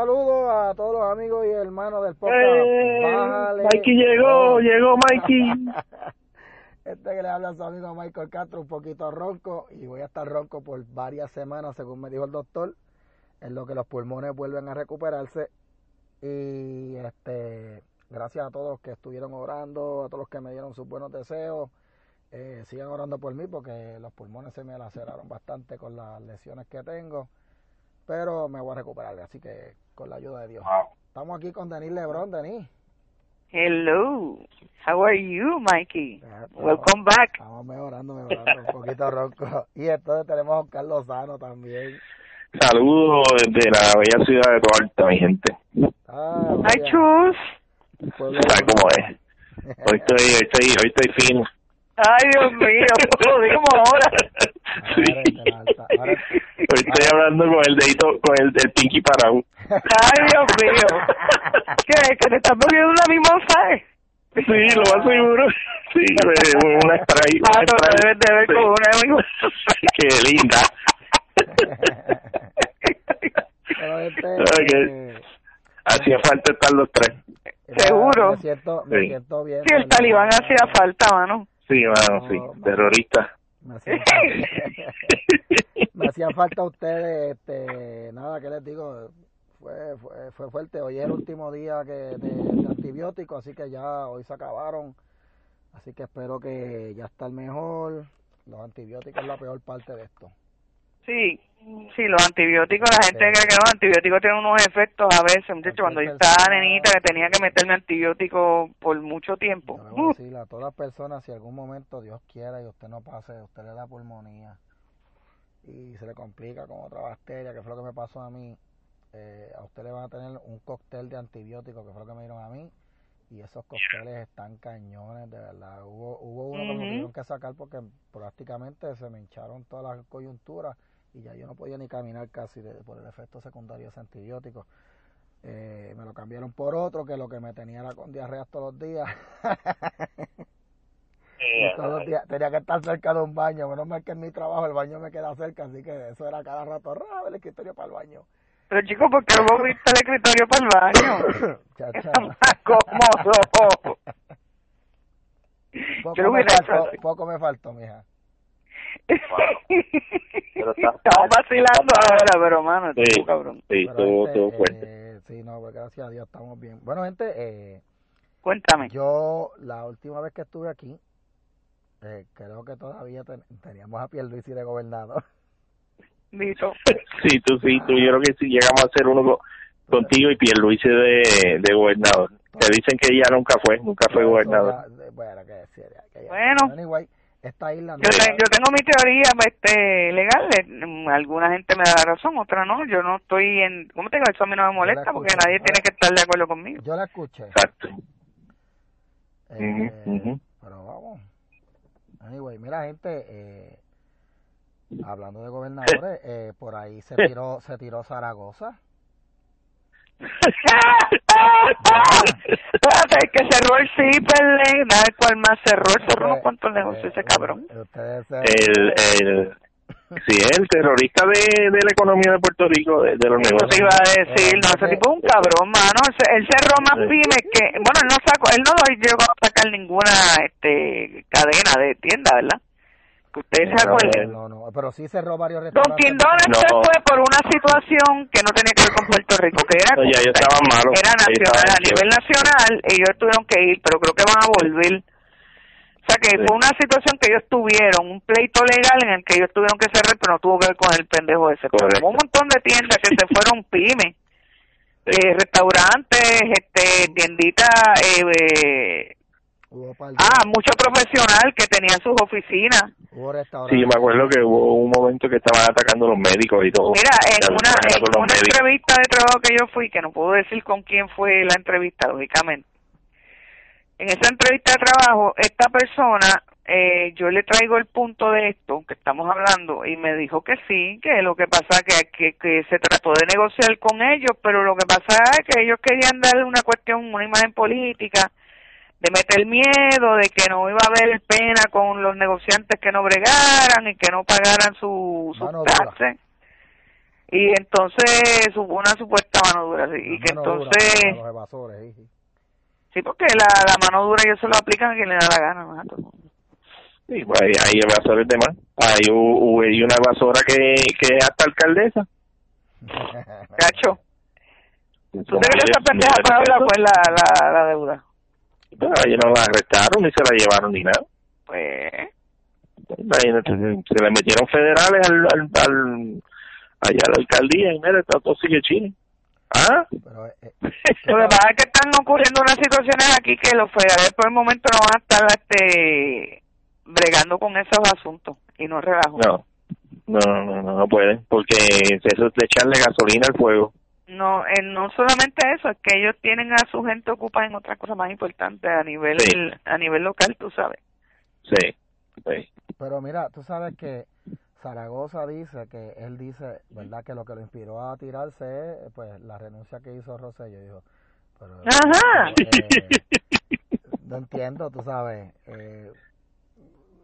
saludo a todos los amigos y hermanos del podcast. Eh, Mikey llegó, llegó Mikey. Este que le habla a su amigo Michael Castro, un poquito ronco, y voy a estar ronco por varias semanas, según me dijo el doctor, en lo que los pulmones vuelven a recuperarse. Y este, gracias a todos los que estuvieron orando, a todos los que me dieron sus buenos deseos. Eh, sigan orando por mí porque los pulmones se me laceraron bastante con las lesiones que tengo. Pero me voy a recuperar, así que con la ayuda de Dios. Estamos aquí con Denis Lebron, Denis. Hello, how are you, Mikey? Welcome back. Estamos mejorando, mejorando, un poquito ronco. Y entonces tenemos a Carlos Sano también. Saludos desde la bella ciudad de Toalta, mi gente. Ah, Ay, chus. ¿Sabes cómo es? Hoy estoy, hoy estoy, hoy estoy fino. Ay, Dios mío, lo digo ahora. Sí. Hoy estoy hablando con el dedito, con el del pinky parado. Ay, Dios mío. ¿Qué? ¿Que te estás bebiendo una mimosa? Eh? Sí, lo más seguro. Sí, una spray. Ah, no, debes de ver con una mimosa. Qué linda. Este, Hacía falta estar los tres. Seguro. Me siento, me siento bien. Sí, el talibán hacía falta, mano. Sí, mano, sí. Terrorista. Me hacían falta ustedes, este, nada, que les digo, fue, fue, fue fuerte. Hoy es el último día que de, de antibióticos, así que ya hoy se acabaron. Así que espero que ya está el mejor. Los antibióticos es la peor parte de esto. Sí, sí, los antibióticos, la gente cree que los antibióticos tienen unos efectos a veces, muchachos, cuando yo estaba nenita que tenía que meterme antibiótico por mucho tiempo. Le voy a todas personas, si algún momento Dios quiera y usted no pase, usted le da pulmonía y se le complica con otra bacteria, que fue lo que me pasó a mí, eh, a usted le van a tener un cóctel de antibióticos, que fue lo que me dieron a mí, y esos cócteles están cañones, de verdad. Hubo, hubo uno que me tuvieron que sacar porque prácticamente se me hincharon todas las coyunturas y ya yo no podía ni caminar casi de, por el efecto secundario de ese antibiótico. Eh, me lo cambiaron por otro que lo que me tenía era con diarrea todos los días. y todos los días tenía que estar cerca de un baño. Menos mal que en mi trabajo el baño me queda cerca, así que eso era cada rato, raro el escritorio para el baño. Pero chico, ¿por qué no moviste el escritorio para el baño? Chacha. Es más cómodo. Poco, me faltó, poco me faltó, mija. Pero está- Estamos vacilando ahora, pero mano, Sí, tú, cabrón. sí, estuvo, este, estuvo fuerte. eh, sí, no, pues gracias a Dios estamos bien. Bueno, gente, eh, Cuéntame. yo la última vez que estuve aquí, eh, creo que todavía ten- teníamos a Pierluisi de gobernador. Dito. Sí, tú sí, tú, yo creo que sí llegamos a hacer uno co- contigo y Pierluisi de, de gobernador. Te dicen que ella nunca fue, nunca fue gobernador. Bueno, que decir, ya- que ya- Bueno. Anyway, esta isla no Yo, te- yo tengo mi teoría este, legal. eh, Alguna gente me da la razón, otra no. Yo no estoy en. ¿Cómo te digo? Eso a mí no me molesta porque nadie tiene que estar de acuerdo conmigo. yo la escuché. Exacto. eh. Pero vamos. Anyway, mira, gente, eh, hablando de gobernadores, eh, por ahí se tiró, se tiró Zaragoza. Que cerró el Ciperle, nada cual más cerró, cerró unos cuantos negocios ese Eh, cabrón. El, el, sí, el terrorista de, de la economía de Puerto Rico, de, de los Eso te negocios. iba a decir, no, ese tipo es un cabrón, mano. Él cerró más pymes que, bueno, él no sacó, él no llegó a sacar ninguna este cadena de tienda, ¿verdad? Que ustedes se No, acuerden. No, no, pero sí cerró varios Don restaurantes. Quindones No. se fue por una situación que no tenía que ver con Puerto Rico, que era, ellos estaban malos. era nacional, a nivel nacional, ellos tuvieron que ir, pero creo que van a volver. O sea que Sí. fue una situación que ellos tuvieron, un pleito legal en el que ellos tuvieron que cerrar, pero no tuvo que ver con el pendejo ese. Pero Correcto. hubo un montón de tiendas que se fueron pymes, eh, restaurantes, este, tienditas, eh, eh, Hubo, ah, mucho profesional que tenían sus oficinas. hubo. Sí, me acuerdo que hubo un momento que estaban atacando a los médicos y todo. Mira, en una, en una entrevista de trabajo que yo fui, que no puedo decir con quién fue la entrevista, lógicamente. En esa entrevista de trabajo, esta persona, eh, yo le traigo el punto de esto que estamos hablando y me dijo que sí, que lo que pasa que, que, que se trató de negociar con ellos, pero lo que pasa es que ellos querían darle una cuestión, una imagen política, de meter miedo, de que no iba a haber pena con los negociantes que no bregaran y que no pagaran su, sus taxes. y entonces hubo una supuesta mano dura sí, y que dura entonces para los evasores, sí, sí. sí porque la, la mano dura ellos se lo aplican a quien le da la gana ¿no? a todo el mundo. Sí, pues hay, hay evasores de más. Hay, u- hay una evasora que, que es hasta alcaldesa. cacho tú te crees esa pendeja pesos. pues la, la, la deuda Pero ellos no la arrestaron ni se la llevaron ni nada. pues Imagínate, se le metieron federales al, al, al- allá a la alcaldía y mira, está todo sigue chile. ¿Ah? Pero, eh, eh, Lo que pasa es que están ocurriendo unas situaciones aquí que los federales por el momento no van a estar este bregando con esos asuntos y no relajo. No. No, no, no, no pueden, porque eso es de echarle gasolina al fuego. No, eh, no solamente eso, es que ellos tienen a su gente ocupada en otras cosas más importantes a nivel Sí. a nivel local, tú sabes. Sí, sí. pero mira, tú sabes que Zaragoza dice que él dice, ¿verdad? Que lo que lo inspiró a tirarse es pues la renuncia que hizo Rosselló. Dijo, pero, Ajá. eh, no entiendo, tú sabes. Eh,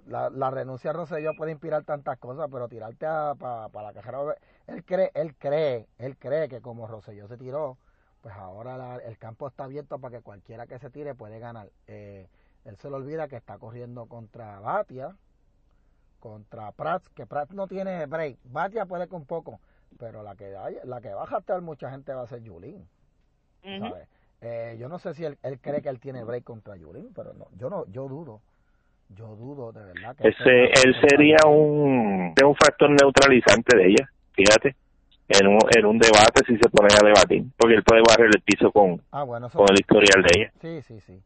la, la renuncia a Rosselló puede inspirar tantas cosas, pero tirarte para la cajera. Él cree, él cree, él cree que como Rosselló se tiró, pues ahora la- el campo está abierto para que cualquiera que se tire puede ganar. Eh, él se le olvida que está corriendo contra Batia, contra Prats, que Prats no tiene break. Batia puede con poco, pero la que la que va a jactar mucha gente va a ser. ¿sabes? Eh, yo no sé si él, él cree que él tiene break contra Yulín, pero no, yo no, yo dudo, yo dudo de verdad que Ese, él sería un, es un factor neutralizante de ella, fíjate, en un, en un debate si se ponen a debatir, porque él puede barrer el piso con, Ah, bueno, con el historial de ella. sí, sí, sí.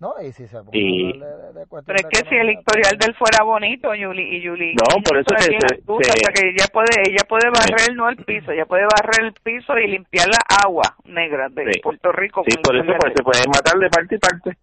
No, y si se Y- de, de Pero es que si el historial pues, de él fuera bonito, Yuli, y Yuli. No, por eso es que se- astuta, se- o sea que ella puede, ella puede barrer no el piso, ella puede barrer el piso y limpiar la agua negra de Sí. Puerto Rico. Sí, por eso pues, se pueden matar de parte y parte.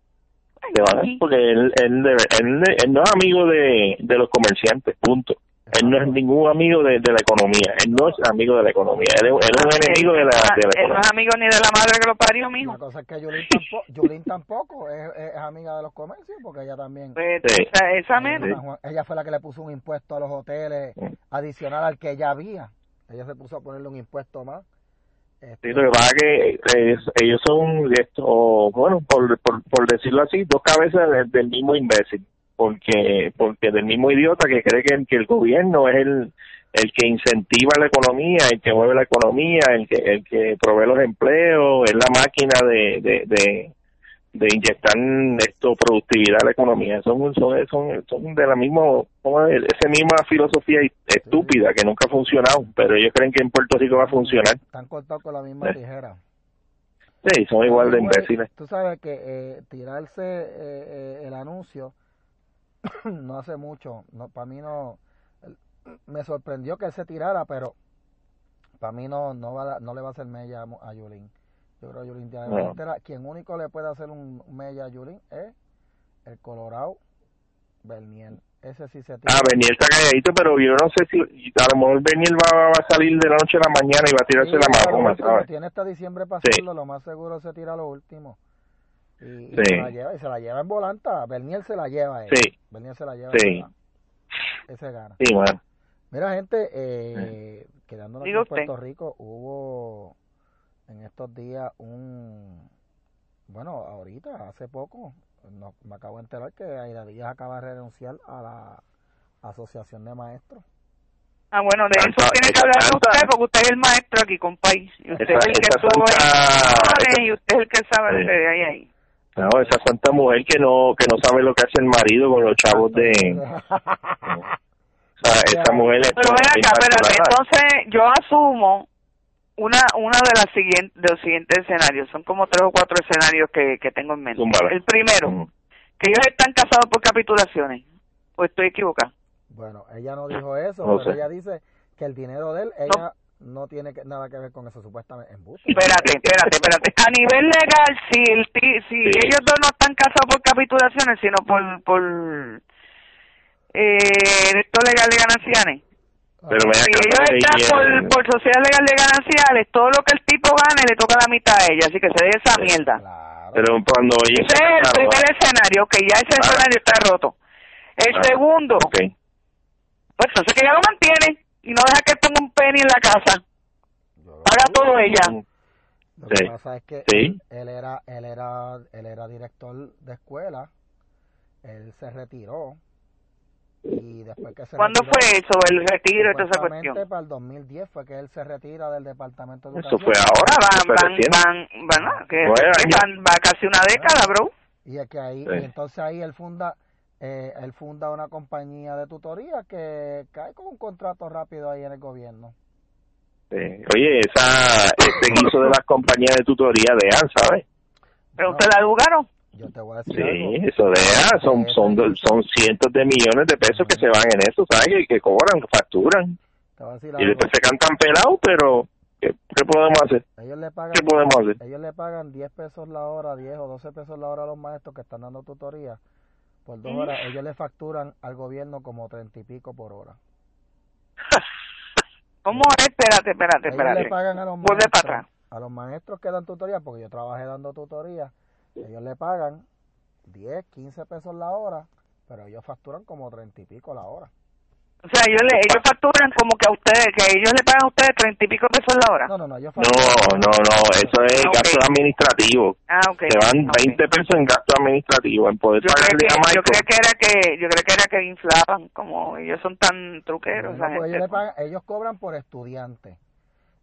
Van, Sí. porque él, él, él, él no es amigo de, de los comerciantes, punto. Él no es ningún amigo de, de la economía, él no es amigo de la economía, él es, él es un enemigo de la, de la Él no economía. es amigo ni de la madre que lo parió, mijo. La cosa es que Yulín tampoco, Yulín tampoco es, es amiga de los comercios, porque ella también... Pues, Sí. esa, esa Juan- ella fue la que le puso un impuesto a los hoteles adicional al que ya había. Ella se puso a ponerle un impuesto más. Este, Sí, lo que pasa es que eh, ellos son, esto, bueno, por, por, por decirlo así, dos cabezas de- del mismo imbécil, porque porque del mismo idiota que cree que, que el gobierno es el el que incentiva la economía, el que mueve la economía, el que el que provee los empleos, es la máquina de de, de, de inyectar esto productividad a la economía. Son son son, son de la mismo ¿cómo es? esa misma filosofía estúpida que nunca ha funcionado, pero ellos creen que en Puerto Rico va a funcionar. Están cortados con la misma tijera. Sí, son igual de imbéciles. Tú sabes que eh, tirarse eh, eh, el anuncio no hace mucho. No, para mí no. Me sorprendió que él se tirara, pero para mí no no va no le va a hacer mella a, Yulín. Yo creo que Yulín tiene No. entera. Quien único le puede hacer un mella a Yulín es el Colorado Bernier. Ese sí se tira. Ah, Beniel está calladito, pero yo no sé si a lo mejor Beniel va, va a salir de la noche a la mañana y va a tirarse Sí, la ¿sabes? Tiene hasta diciembre para Sí. hacerlo, lo más seguro se tira lo último. Y, y Sí. se la lleva, y se la lleva en volanta. Bernier se la lleva. a él. Sí. Bernier se la lleva. Sí. Ese gana. Sí, bueno. Mira, gente, eh, quedándonos aquí Diga en usted. Puerto Rico, hubo en estos días un. Bueno, ahorita, hace poco, no, me acabo de enterar que Aida Díaz acaba de renunciar a la Asociación de Maestros. Ah, bueno, de eso tiene que hablar usted, porque usted es el maestro aquí, compadre. Y usted Esa- es el que Flores, y usted es el que sabe Sí. hay ahí. ahí. No, esa santa mujer que no que no sabe lo que hace el marido con los chavos de... O sea, esa mujer es Pero ven acá, espérate, entonces yo asumo una una de las siguientes de los siguientes escenarios, son como tres o cuatro escenarios que, que tengo en mente. El primero, Mm. que ellos están casados por capitulaciones, o estoy equivocado. Bueno, ella no dijo eso, No pero sé. ella dice que el dinero de él, ella no, tiene que- nada que ver con eso, supuestamente. En busto. Espérate, espérate, espérate. A nivel legal, si el ti- si Sí. ellos dos no están casados por capitulaciones, sino por por eh, esto legal de gananciales. Pero Si ellos están por, por sociedad legal de gananciales, todo lo que el tipo gane le toca la mitad a ella, así que se dé esa Sí, mierda. Claro. Pero cuando ella Ese es el primer escenario, que ya ese Ah. escenario está roto. El ah, segundo, pues entonces que ella lo mantiene y no deja que él ponga un penny en la casa. paga todo ella. Lo que Sí. pasa es que Sí. él era, él era, él era director de escuela, él se retiró y después que se ¿Cuándo retiró, fue eso, el retiro y toda esa cuestión? para el 2010 fue que él se retira del departamento de Eso fue ahora. Ah, van, van, van, van, ah, que Nueve años. van- va casi una década, bro. Y es que ahí, Sí. y entonces ahí él funda, eh, él funda una compañía de tutoría que cae con un contrato rápido ahí en el gobierno. Sí. Oye, esa, ese guiso de las compañías de tutoría de AN, ¿sabes? Pero No. usted la educaron. Yo te voy a decir Sí, algo. eso de AN, son, son, son cientos de millones de pesos que se van en eso, ¿sabes? Que, que cobran, que facturan. Te voy a decir Y después se cantan pelados, pero ¿qué, qué podemos hacer? Ellos le pagan ¿Qué podemos hacer? ellos le pagan 10 pesos la hora, 10 o 12 pesos la hora a los maestros que están dando tutoría por dos horas. Ellos le facturan al gobierno como 30 y pico por hora. ¿Cómo es? Espérate, espérate, Ellos le espérate. pagan a los Vuelve maestros, para atrás. a los maestros que dan tutoría, porque yo trabajé dando tutoría, ellos le pagan 10, 15 pesos la hora, pero ellos facturan como 30 y pico la hora. O sea, ellos, le, ellos facturan como que a ustedes, que ellos le pagan a ustedes treinta y pico pesos la hora. No, no, no, ellos No, no, no, eso es Ok. gasto administrativo. Ah, ok. Se van ok. 20 pesos en gasto administrativo, en poder Yo pagarle que, a yo creía que era que yo creía que era que inflaban como ellos son tan truqueros No, gente. ellos, le pagan, ellos cobran por estudiante.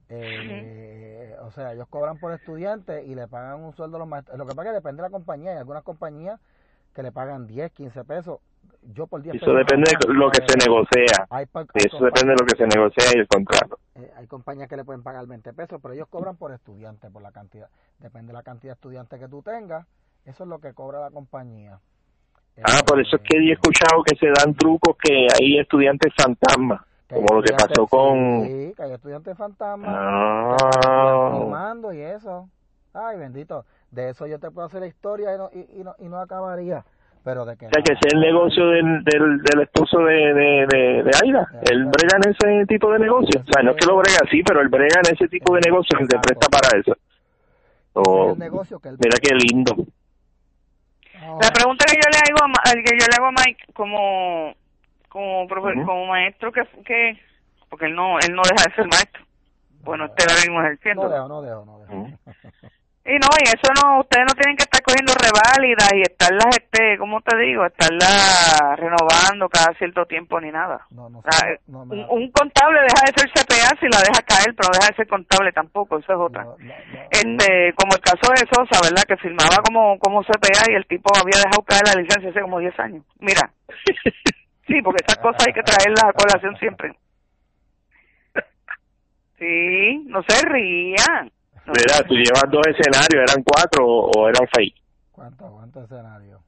Eh, O sea, ellos cobran por estudiante y le pagan un sueldo a los maestros. Lo que pasa es que depende de la compañía. Hay algunas compañías que le pagan 10, 15 pesos. Yo por 10 Eso depende de lo que se negocia. Hay, Eso depende de lo que se negocia y el contrato. eh, hay compañías que le pueden pagar 20 pesos, pero ellos cobran por estudiante, por la cantidad. Depende de la cantidad de estudiantes que tú tengas. Eso es lo que cobra la compañía. Ah, por eso es que he escuchado que se dan trucos que hay estudiantes fantasmas, como lo que pasó con... Sí, que hay estudiantes fantasmas. Ah, firmando y eso. Ay, bendito. De eso yo te puedo hacer la historia y no, y, y no, y no acabaría. Pero de que... o sea, que ese es el negocio del, del, del esposo de, de, de, de Aida. Él brega en ese tipo de negocio. O sea, no es que lo brega así, pero él brega en ese tipo de negocio que se presta para eso. Oh, mira qué lindo. La pregunta que yo le hago a, Ma- que yo le hago a Mike como como profe- como maestro que que porque él no él no deja de ser maestro. Bueno, usted ahora mismo ejerciendo. No dejo, no dejo, no dejo. Ujú. Y no, y eso no, ustedes no tienen que estar cogiendo reválidas y estarlas, este, ¿cómo te digo? Estarlas renovando cada cierto tiempo ni nada. No, no, O sea, no, me un, contable deja de ser CPA si la deja caer, pero no deja de ser contable tampoco, eso es otra. Este, como el caso de Sosa, ¿verdad? Que firmaba como, como CPA y el tipo había dejado caer la licencia hace como 10 años. Mira, sí, porque esas cosas hay que traerlas a colación siempre. Sí, no se rían. Mira, tú llevas dos escenarios, ¿eran cuatro o, o eran seis? ¿Cuánto, cuánto escenario?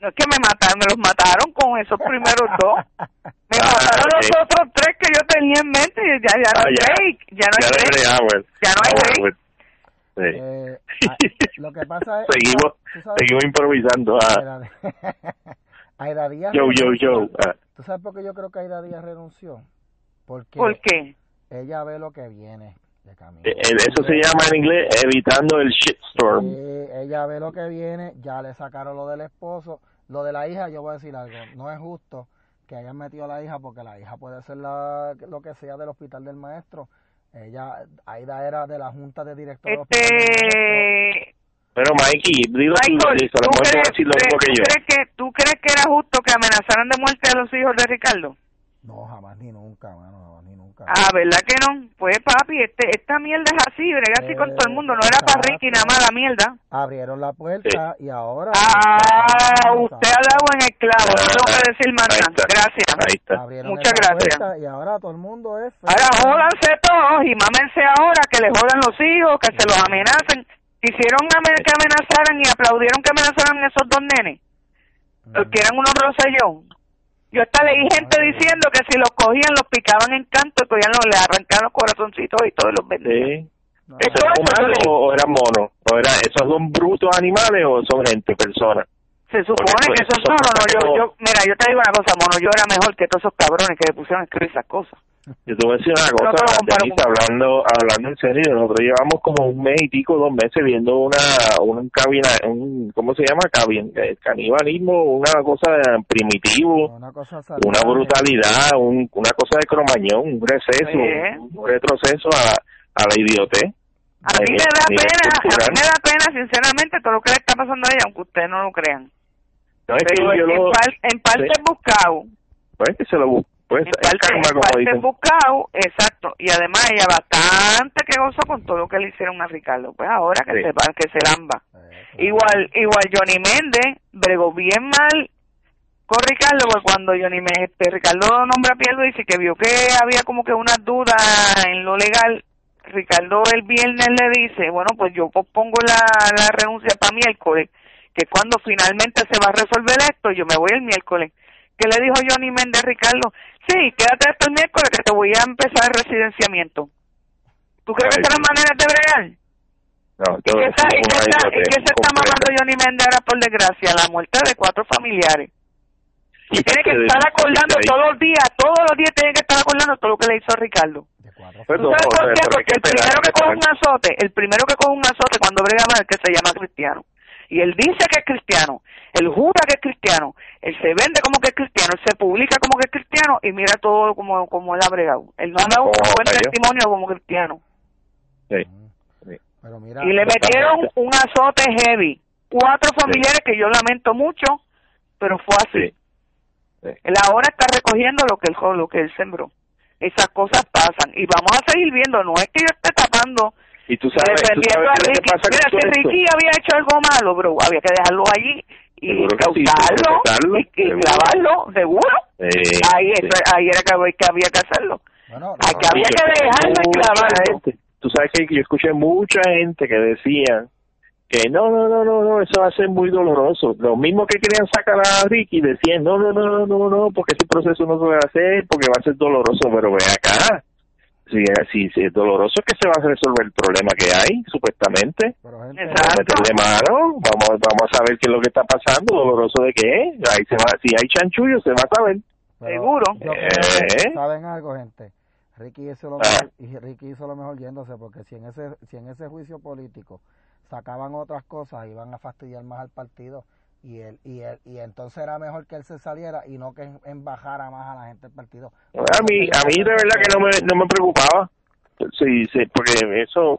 No es que me mataron, me los mataron con esos primeros dos. Me Ah, mataron los otros tres que yo tenía en mente y ya, ya no Ah, hay ya. break, ya no hay Ya no hay break. break, ah, bueno. Ya no hay Ah, break. Sí. Eh, ah, lo que pasa es... seguimos, sabes- seguimos improvisando. Ah. Aida- Díaz Yo, yo, yo. Ah. ¿Tú sabes por qué yo creo que Aida Díaz renunció? Porque ¿Por qué? ella ve lo que viene de camino. Eh, eh, Eso se llama en inglés evitando el shitstorm. Ella ve lo que viene, ya le sacaron lo del esposo. Lo de la hija, yo voy a decir algo, no es justo que hayan metido a la hija porque la hija puede ser la, lo que sea del hospital del maestro. Ella, Aida era de la junta de directores. Este, Pero Mikey, dilo tú, Michael, ¿tú a crees, decir lo mismo que tú yo. crees que, ¿tú crees que era justo que amenazaran de muerte a los hijos de Ricardo? No, jamás ni nunca, mano, jamás ni nunca. Ah, ¿verdad que no? Pues papi, este, esta mierda es así, brega así con todo el mundo, no era para Ricky nada más la mierda. Abrieron la puerta y ahora... Ah, usted ha dado en el clavo, no tengo que decir más. Gracias. Ahí está. Abrieron Muchas gracias. Y ahora todo el mundo es... Ahora jódanse todos y mámense ahora que le jodan los hijos, que se los amenacen. Quisieron ame- que amenazaran y aplaudieron que amenazaran a esos dos nenes. Los que eran unos rosellón. Yo hasta leí gente diciendo que si los cogían, los picaban en canto, y cogían los, le arrancaban los corazoncitos y todos los vendían. Sí. No, Eso ¿Son eso. o, o eran monos? ¿O era, ¿Esos son brutos animales o son gente, personas? Se supone Porque que eso- esos no, no, no, yo, yo, mira, yo te digo una cosa, mono, yo era mejor que todos esos cabrones que le pusieron a escribir esas cosas. Yo te voy a decir una No cosa, Denise, con- hablando, hablando en serio, nosotros llevamos como un mes y pico, dos meses viendo una, un cabina, un, ¿cómo se llama? Cabin, eh, canibalismo, una cosa primitivo, Una cosa una brutalidad, un, una cosa de cromañón, un receso, Sí. un retroceso a, a la idiotez. A mí me da pena, a mí me da pena, sinceramente, todo lo que le está pasando a ella, aunque ustedes no lo crean. No, es que Pero yo en, lo, par- en parte sí. buscado, pues que se lo bu- pues en es parte, karma, en parte buscado, exacto. Y además ella bastante que gozó con todo lo que le hicieron a Ricardo. Pues ahora que Sí. se va, que se lamba. Claro. Igual, igual Johnny Méndez bregó bien mal con Ricardo, porque cuando Johnny Méndez, este, Ricardo nombra a Pierluisi que vio que había como que una duda en lo legal, Ricardo el viernes le dice, bueno, pues yo pospongo la, la renuncia para miércoles, que cuando finalmente se va a resolver esto, yo me voy el miércoles. ¿Qué le dijo Johnny Méndez a Ricardo? Sí, quédate hasta el miércoles que te voy a empezar el residenciamiento. ¿Tú crees que Ay, esa es la sí. manera de bregar? No, ¿Y todo qué está, es y está, y se está mamando Johnny Méndez ahora por desgracia? La muerte de cuatro familiares. Y tiene que estar acordando todos los días, todos los días tiene que estar acordando todo lo que le hizo a Ricardo. Pues ¿Tú no, sabes por qué? que Porque el primero que que coge un azote, el primero que coge un azote cuando brega mal que se llama cristiano. Y él dice que es cristiano, él jura que es cristiano, él se vende como que es cristiano, él se publica como que es cristiano y mira todo como, como él ha bregado. Él no ha dado un buen testimonio como cristiano. Sí. Pero mira, Y le metieron un azote heavy. Cuatro familiares que yo lamento mucho, pero fue así. Sí. Sí. Él ahora está recogiendo lo que él, lo que él sembró. Esas cosas pasan. Y vamos a seguir viendo. No es que yo esté tapando, Y tú sabes, tú sabes a qué lo que Ricky. pasa Mira, con si todo esto. Ricky había hecho algo malo, bro, había que dejarlo allí y sí, causarlo y, clavarlo, seguro. Eh, ahí, sí. eso- ahí era que, había- que había que hacerlo. bueno, Ay, que no, había que dejarlo y clavarlo. gente. Tú sabes que yo escuché mucha gente que decían que no, no, no, no, no, eso va a ser muy doloroso. Lo mismo que querían sacar a Ricky decían, no, no, no, no, no, no, porque ese proceso no se va a hacer, porque va a ser doloroso, pero ve acá. Si, si, si es doloroso es que se va a resolver el problema que hay, supuestamente. pero gente, Exacto. Vamos a meterle mano, vamos, vamos a saber qué es lo que está pasando, doloroso de qué es. Ahí se va, si hay chanchullo, se va a saber. pero Seguro. Eh. ¿Saben algo, gente? Ricky hizo lo Ah. mejor, y Ricky hizo lo mejor yéndose, porque si en ese si en ese juicio político sacaban otras cosas, iban a fastidiar más al partido y él y él y entonces era mejor que él se saliera y no que embajara más a la gente del partido. A mí, a mí de verdad que no me, no me preocupaba. Sí, sí, porque eso,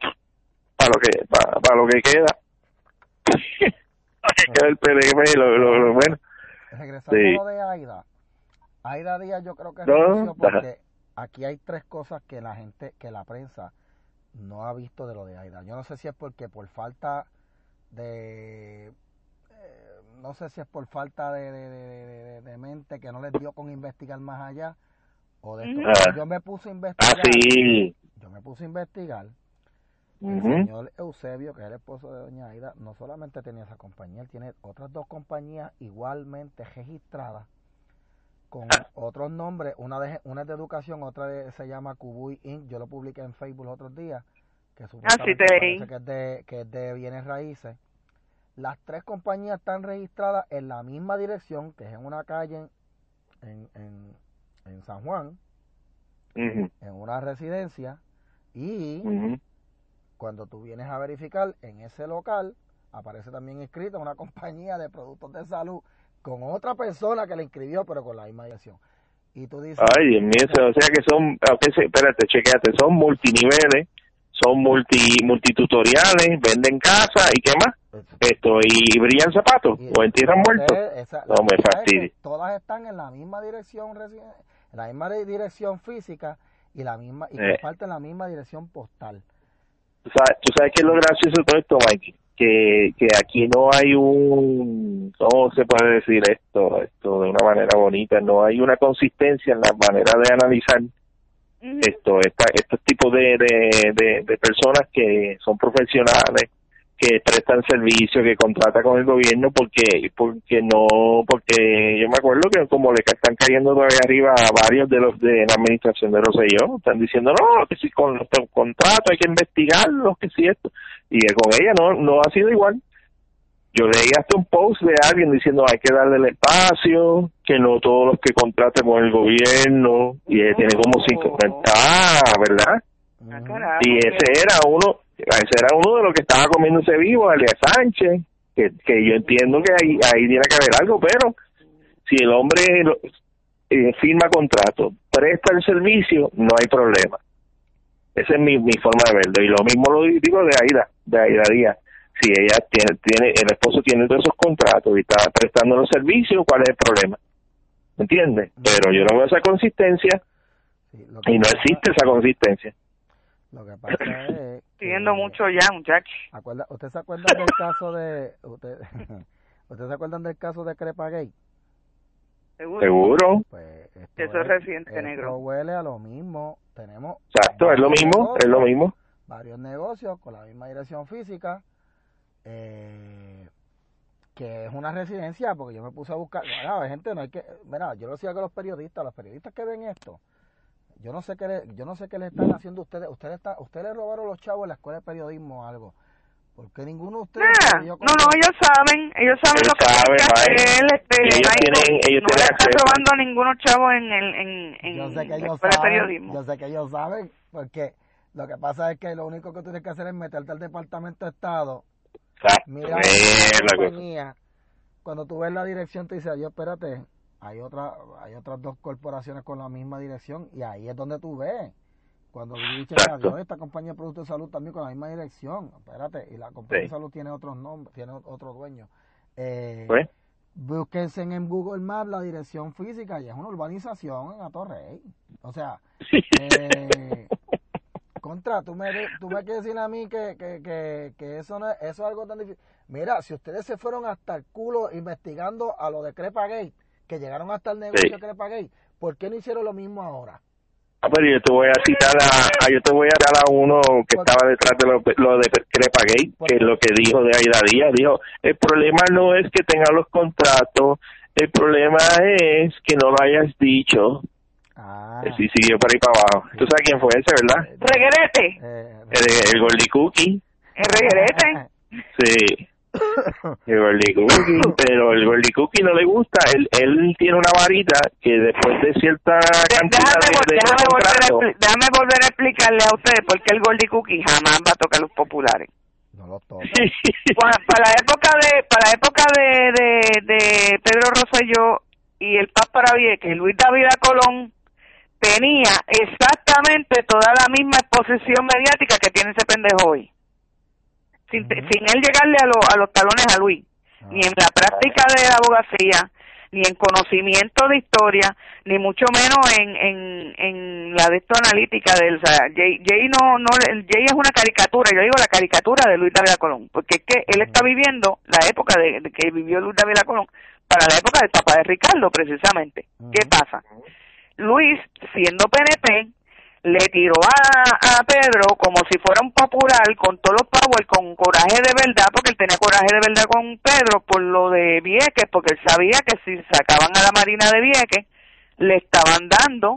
para lo que, para, para lo que queda, que queda el PDM, lo, lo, lo bueno. Regresando Sí. lo de Aida. Aida Díaz yo creo que No, ajá. porque aquí hay tres cosas que la gente, que la prensa no ha visto de lo de Aida. Yo no sé si es porque por falta de eh, no sé si es por falta de, de, de- de- mente que no les dio con investigar más allá o de esto. Ah. Yo me puse a Ah, investigar. sí. Yo me puse a investigar. El Ujú. señor Eusebio, que es el esposo de doña Aida, no solamente tenía esa compañía, él tiene otras dos compañías igualmente registradas con otros nombres, una de, una es de educación, otra de- se llama Cubuy Inc., yo lo publiqué en Facebook los otros días, que supuestamente te leí. parece que es, de, que es de bienes raíces. Las tres compañías están registradas en la misma dirección, que es en una calle en, en, en San Juan, en una residencia, y cuando tú vienes a verificar en ese local, aparece también inscrita una compañía de productos de salud con otra persona que la inscribió, pero con la misma dirección. Y tú dices, Ay, Dios mío, o sea que son, espérate, chequeate, son multiniveles, son multi multitutoriales, venden casa y qué más, esto, y brillan zapatos, y- o entierran muertos. esa- No me cosa es que. Todas están en la misma dirección, en la misma di- dirección física y la misma y Eh. comparten la misma dirección postal. ¿Tú sabes, tú sabes qué es lo gracioso de todo esto, Mikey? Que, que aquí no hay un, ¿cómo se puede decir esto? Esto de una manera bonita, no hay una consistencia en la manera de analizar Esto, esta, estos tipos de, de, de, de personas que son profesionales, que prestan servicio, que contrata con el gobierno, porque porque no, porque yo me acuerdo que como le están cayendo todavía arriba a varios de los de la administración de Rosselló, están diciendo, no, que si con los contratos hay que investigarlos, que si esto, y con ella no, no ha sido igual. Yo leí hasta un post de alguien diciendo hay que darle el espacio, que no todos los que contratan con el gobierno, y ella tiene como cinco, ah, ¿verdad? Ah, carajo, Y ese era uno, ese era uno de los que estaba comiéndose vivo, Alias Sánchez, que, que yo entiendo que ahí, ahí tiene que haber algo, pero si el hombre lo- eh, firma contrato, presta el servicio, no hay problema. Esa es mi, mi forma de verlo. Y lo mismo lo digo de Aida, de Aida Díaz. Si ella tiene, tiene, el esposo tiene todos esos contratos y está prestando los servicios, ¿cuál es el problema? ¿Me entiendes? Pero yo no veo esa consistencia y no existe esa consistencia. Lo que pasa es. Pidiendo mucho ya, muchachos. ¿Usted se acuerdan del caso de. Usted, ¿Usted se acuerdan del caso de Crepagate? Seguro. Pues Eso es, reciente, negro. huele a lo mismo. Tenemos. Exacto, es lo mismo, es lo mismo. Varios negocios con la misma dirección física. Eh, que es una residencia, porque yo me puse a buscar. Mira, gente, no hay que. Mira, yo lo decía con los periodistas, los periodistas que ven esto yo no sé qué le, yo no sé qué le están haciendo ustedes. Ustedes está, ustedes le robaron los chavos en la escuela de periodismo o algo. Porque ninguno de ustedes. no, no, ellos saben, ellos saben lo que saben, que Este, ellos tienen, ellos no le están robando a ninguno chavo en el en, en yo sé que ellos saben, periodismo. Yo sé que ellos saben, porque lo que pasa es que lo único que tienes que hacer es meterte al Departamento de Estado. Mira, la compañía, cuando tú ves la dirección te dice, yo espérate, hay otra, hay otras dos corporaciones con la misma dirección y ahí es donde tú ves. Cuando dice esta compañía de productos de salud también con la misma dirección, espérate, y la compañía de salud tiene otros nombres, tiene otro dueño. Eh, pues. Búsquense en Google Maps la dirección física y es una urbanización en Atorrey. O sea, eh, contra, tú me, tú me quieres decir a mí que, que, que, que eso, no es, eso es algo tan difícil. Mira, si ustedes se fueron hasta el culo investigando a lo de Crepagate, que llegaron hasta el negocio le pagué, ¿por qué no hicieron lo mismo ahora? Ah, pero yo te voy a citar a, yo te voy a dar a uno que estaba detrás de lo, lo de Crepagate, que es lo que dijo de Aida Díaz, dijo, el problema no es que tenga los contratos, el problema es que no lo hayas dicho. Ah. Sí, siguió por ahí para abajo. ¿Tú sabes quién fue ese, verdad? Reguerete. Eh, el, el Gordy Cookie. El Reguerete. Sí. el Gordy Cookie, pero el Gordy Cookie no le gusta. Él, él tiene una varita que después de cierta cantidad déjame, de, déjame, volver a, déjame volver a explicarle a ustedes por qué el Gordy Cookie jamás va a tocar los populares. No los toca. para la época de para la época de, de, de Pedro Rosselló y el Paz para que Luis David Colón tenía exactamente toda la misma exposición mediática que tiene ese pendejo hoy. Sin, él llegarle a, a los talones a Luis, ni en la práctica de la abogacía, ni en conocimiento de historia, ni mucho menos en, en, en la de esto analítica del, o sea, Jay, no, no, Jay es una caricatura, yo digo la caricatura de Luis David Colón, porque es que él está viviendo la época de, que vivió Luis David Colón para la época del papá de Ricardo, precisamente. ¿Qué pasa? Luis, siendo PNP, le tiró a, a Pedro como si fuera un popular con todos los power, con coraje de verdad, porque él tenía coraje de verdad con Pedro por lo de Vieques, porque él sabía que si sacaban a la Marina de Vieques, le estaban dando,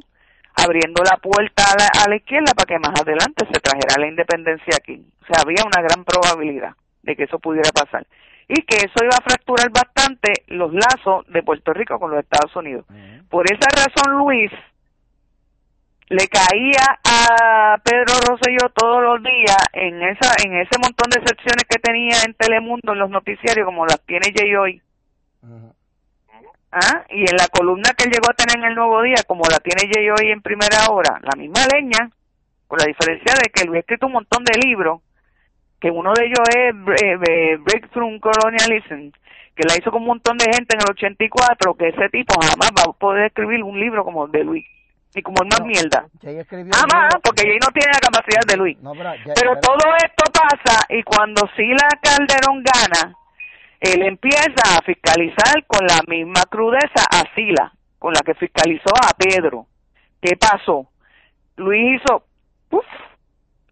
abriendo la puerta a la, a la izquierda para que más adelante se trajera la independencia aquí. O sea, había una gran probabilidad de que eso pudiera pasar. Y que eso iba a fracturar bastante los lazos de Puerto Rico con los Estados Unidos. Por esa razón, Luis, le caía a Pedro Rosselló todos los días en esa en ese montón de secciones que tenía en Telemundo en los noticiarios como las tiene Jay hoy ¿Ah? y en la columna que él llegó a tener en el Nuevo Día como la tiene Jay hoy en primera hora la misma leña con la diferencia de que él ha escrito un montón de libros que uno de ellos es eh, Breakthrough Colonialism que la hizo con un montón de gente en el 84 que ese tipo jamás va a poder escribir un libro como de Luis y como es más mierda. Ah, más, porque Jay no tiene la capacidad de Luis. pero, todo esto pasa y cuando Sila Calderón gana, él empieza a fiscalizar con la misma crudeza a Sila, con la que fiscalizó a Pedro. ¿Qué pasó? Luis hizo puff,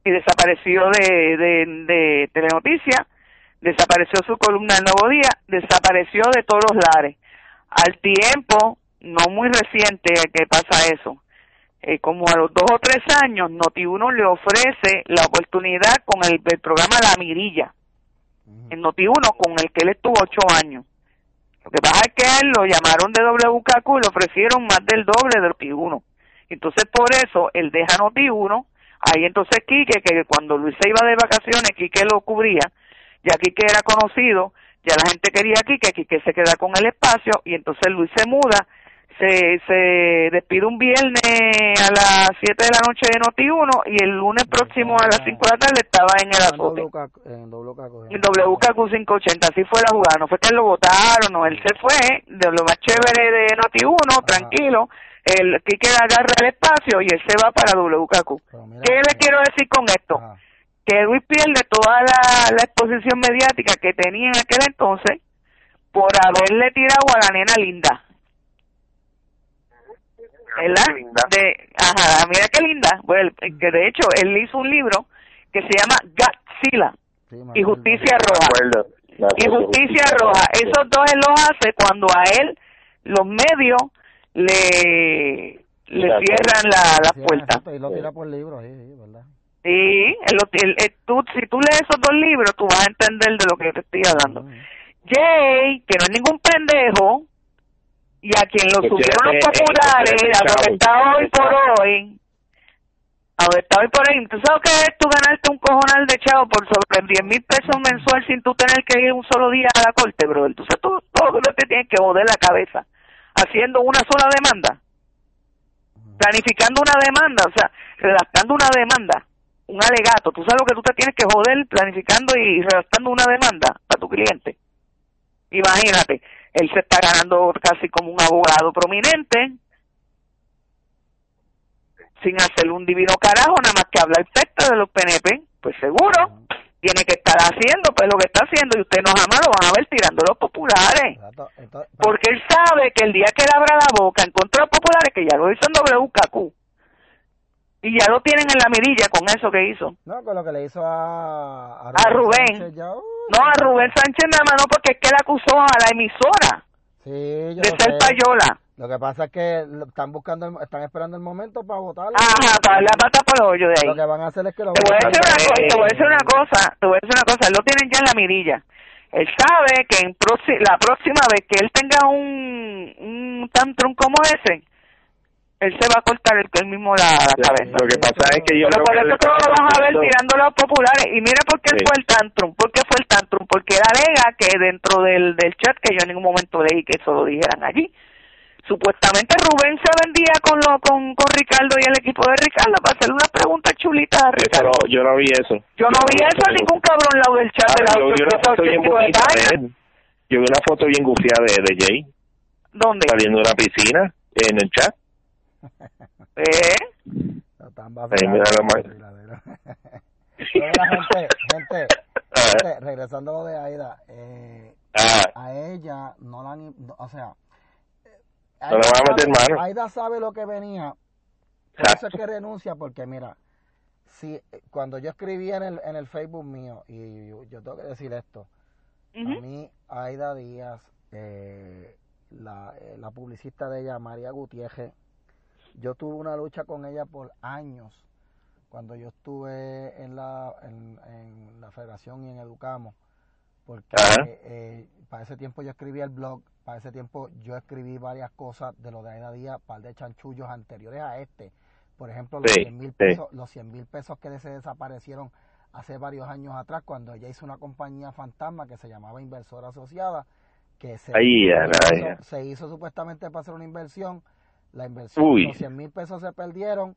y desapareció de, de, de Telenoticia, desapareció su columna del Nuevo Día, desapareció de todos los lares. Al tiempo, no muy reciente que pasa eso, eh, como a los dos o tres años, Noti1 le ofrece la oportunidad con el, programa La Mirilla, en Noti1 con el que él estuvo ocho años. Lo que pasa es que él lo llamaron de WKQ y le ofrecieron más del doble de Noti1. Entonces por eso él deja Noti1, ahí entonces Quique, que cuando Luis se iba de vacaciones, Quique lo cubría, ya Quique era conocido, ya la gente quería a Quique, Quique se queda con el espacio y entonces Luis se muda se, se despide un viernes a las 7 de la noche de Noti1 y el lunes próximo a las 5 de la tarde estaba en el azote. En WKQ. En WKQ 580, así fue la jugada. No fue que lo votaron, no, él se fue de lo más chévere de Noti1, tranquilo. El Quique agarra el espacio y él se va para WKQ. ¿Qué le quiero decir con esto? Que Luis pierde toda la, la exposición mediática que tenía en aquel entonces por haberle tirado a la nena linda. ¿Verdad? De, ajá, mira qué linda. Bueno, que de hecho él hizo un libro que se llama Godzilla y Justicia Roja. Y Justicia Roja. Esos dos él los hace cuando a él los medios le le cierran la, la puerta. Y lo tira por libro, sí, ¿verdad? Sí, el, el, tú, si tú lees esos dos libros, tú vas a entender de lo que te estoy hablando. Jay, que no es ningún pendejo, y a quien lo subieron los populares, a donde está hoy por hoy, a donde está hoy por hoy, ¿tú sabes qué es tú ganarte un cojonal de chavo por sobre 10 mil pesos mensual sin tú tener que ir un solo día a la corte, bro? Entonces tú todo lo te tienes que joder la cabeza haciendo una sola demanda, planificando una demanda, o sea, redactando una demanda, un alegato. Tú sabes lo que tú te tienes que joder planificando y redactando una demanda para tu cliente. Imagínate, él se está ganando casi como un abogado prominente, sin hacer un divino carajo, nada más que hablar efecto de los PNP, pues seguro tiene que estar haciendo pues lo que está haciendo y usted no jamás lo van a ver tirando los populares. Porque él sabe que el día que él abra la boca en contra de los populares que ya lo hizo en WKQ y ya lo tienen en la mirilla con eso que hizo. No con lo que le hizo a a Rubén, uh, no, a Rubén Sánchez nada más no, porque es que él acusó a la emisora sí, de ser payola. Lo que pasa es que están buscando, están esperando el momento para votar. Ajá, para la pata por el hoyo de ahí. Lo que van a hacer es que lo te voy a decir una cosa, te voy a decir una cosa, te voy a decir una cosa, lo tienen ya en la mirilla. Él sabe que en la próxima vez que él tenga un, un tantrum como ese, él se va a cortar el, él mismo la, cabeza. Lo que pasa es que yo Pero por eso lo vas a ver tirando los populares. Y mira por qué fue el tantrum. ¿Por qué fue el tantrum? Porque él alega que dentro del, del chat, que yo en ningún momento leí que eso lo dijeran allí, supuestamente Rubén se vendía con lo con, con Ricardo y el equipo de Ricardo para hacerle una pregunta chulita a Ricardo. Pero yo no vi eso. Yo no vi eso, ningún cabrón lado del chat ah, de la yo, vi una foto bien de Yo vi una foto bien gufiada de, de Jay. ¿Dónde? Saliendo de una piscina en el chat. ¿Eh? Ahí mira lo más. gente, gente, gente, regresando a lo de Aida, eh, ah. a ella no la han, o sea, no le van a meter mano. Aida sabe lo que venía, por eso es que renuncia, porque mira, si cuando yo escribía en el, en el Facebook mío, y yo, tengo que decir esto, a mí Aida Díaz, eh, la, eh, la publicista de ella, María Gutiérrez, yo tuve una lucha con ella por años cuando yo estuve en la, en, la federación y en Educamos, porque eh, para ese tiempo yo escribía el blog, para ese tiempo yo escribí varias cosas de lo de Aida Díaz, par de chanchullos anteriores a este, por ejemplo los 100 mil pesos, los 100 mil pesos que se desaparecieron hace varios años atrás cuando ella hizo una compañía fantasma que se llamaba Inversora Asociada, que se, se hizo supuestamente para hacer una inversión la inversión, los 100 mil pesos se perdieron,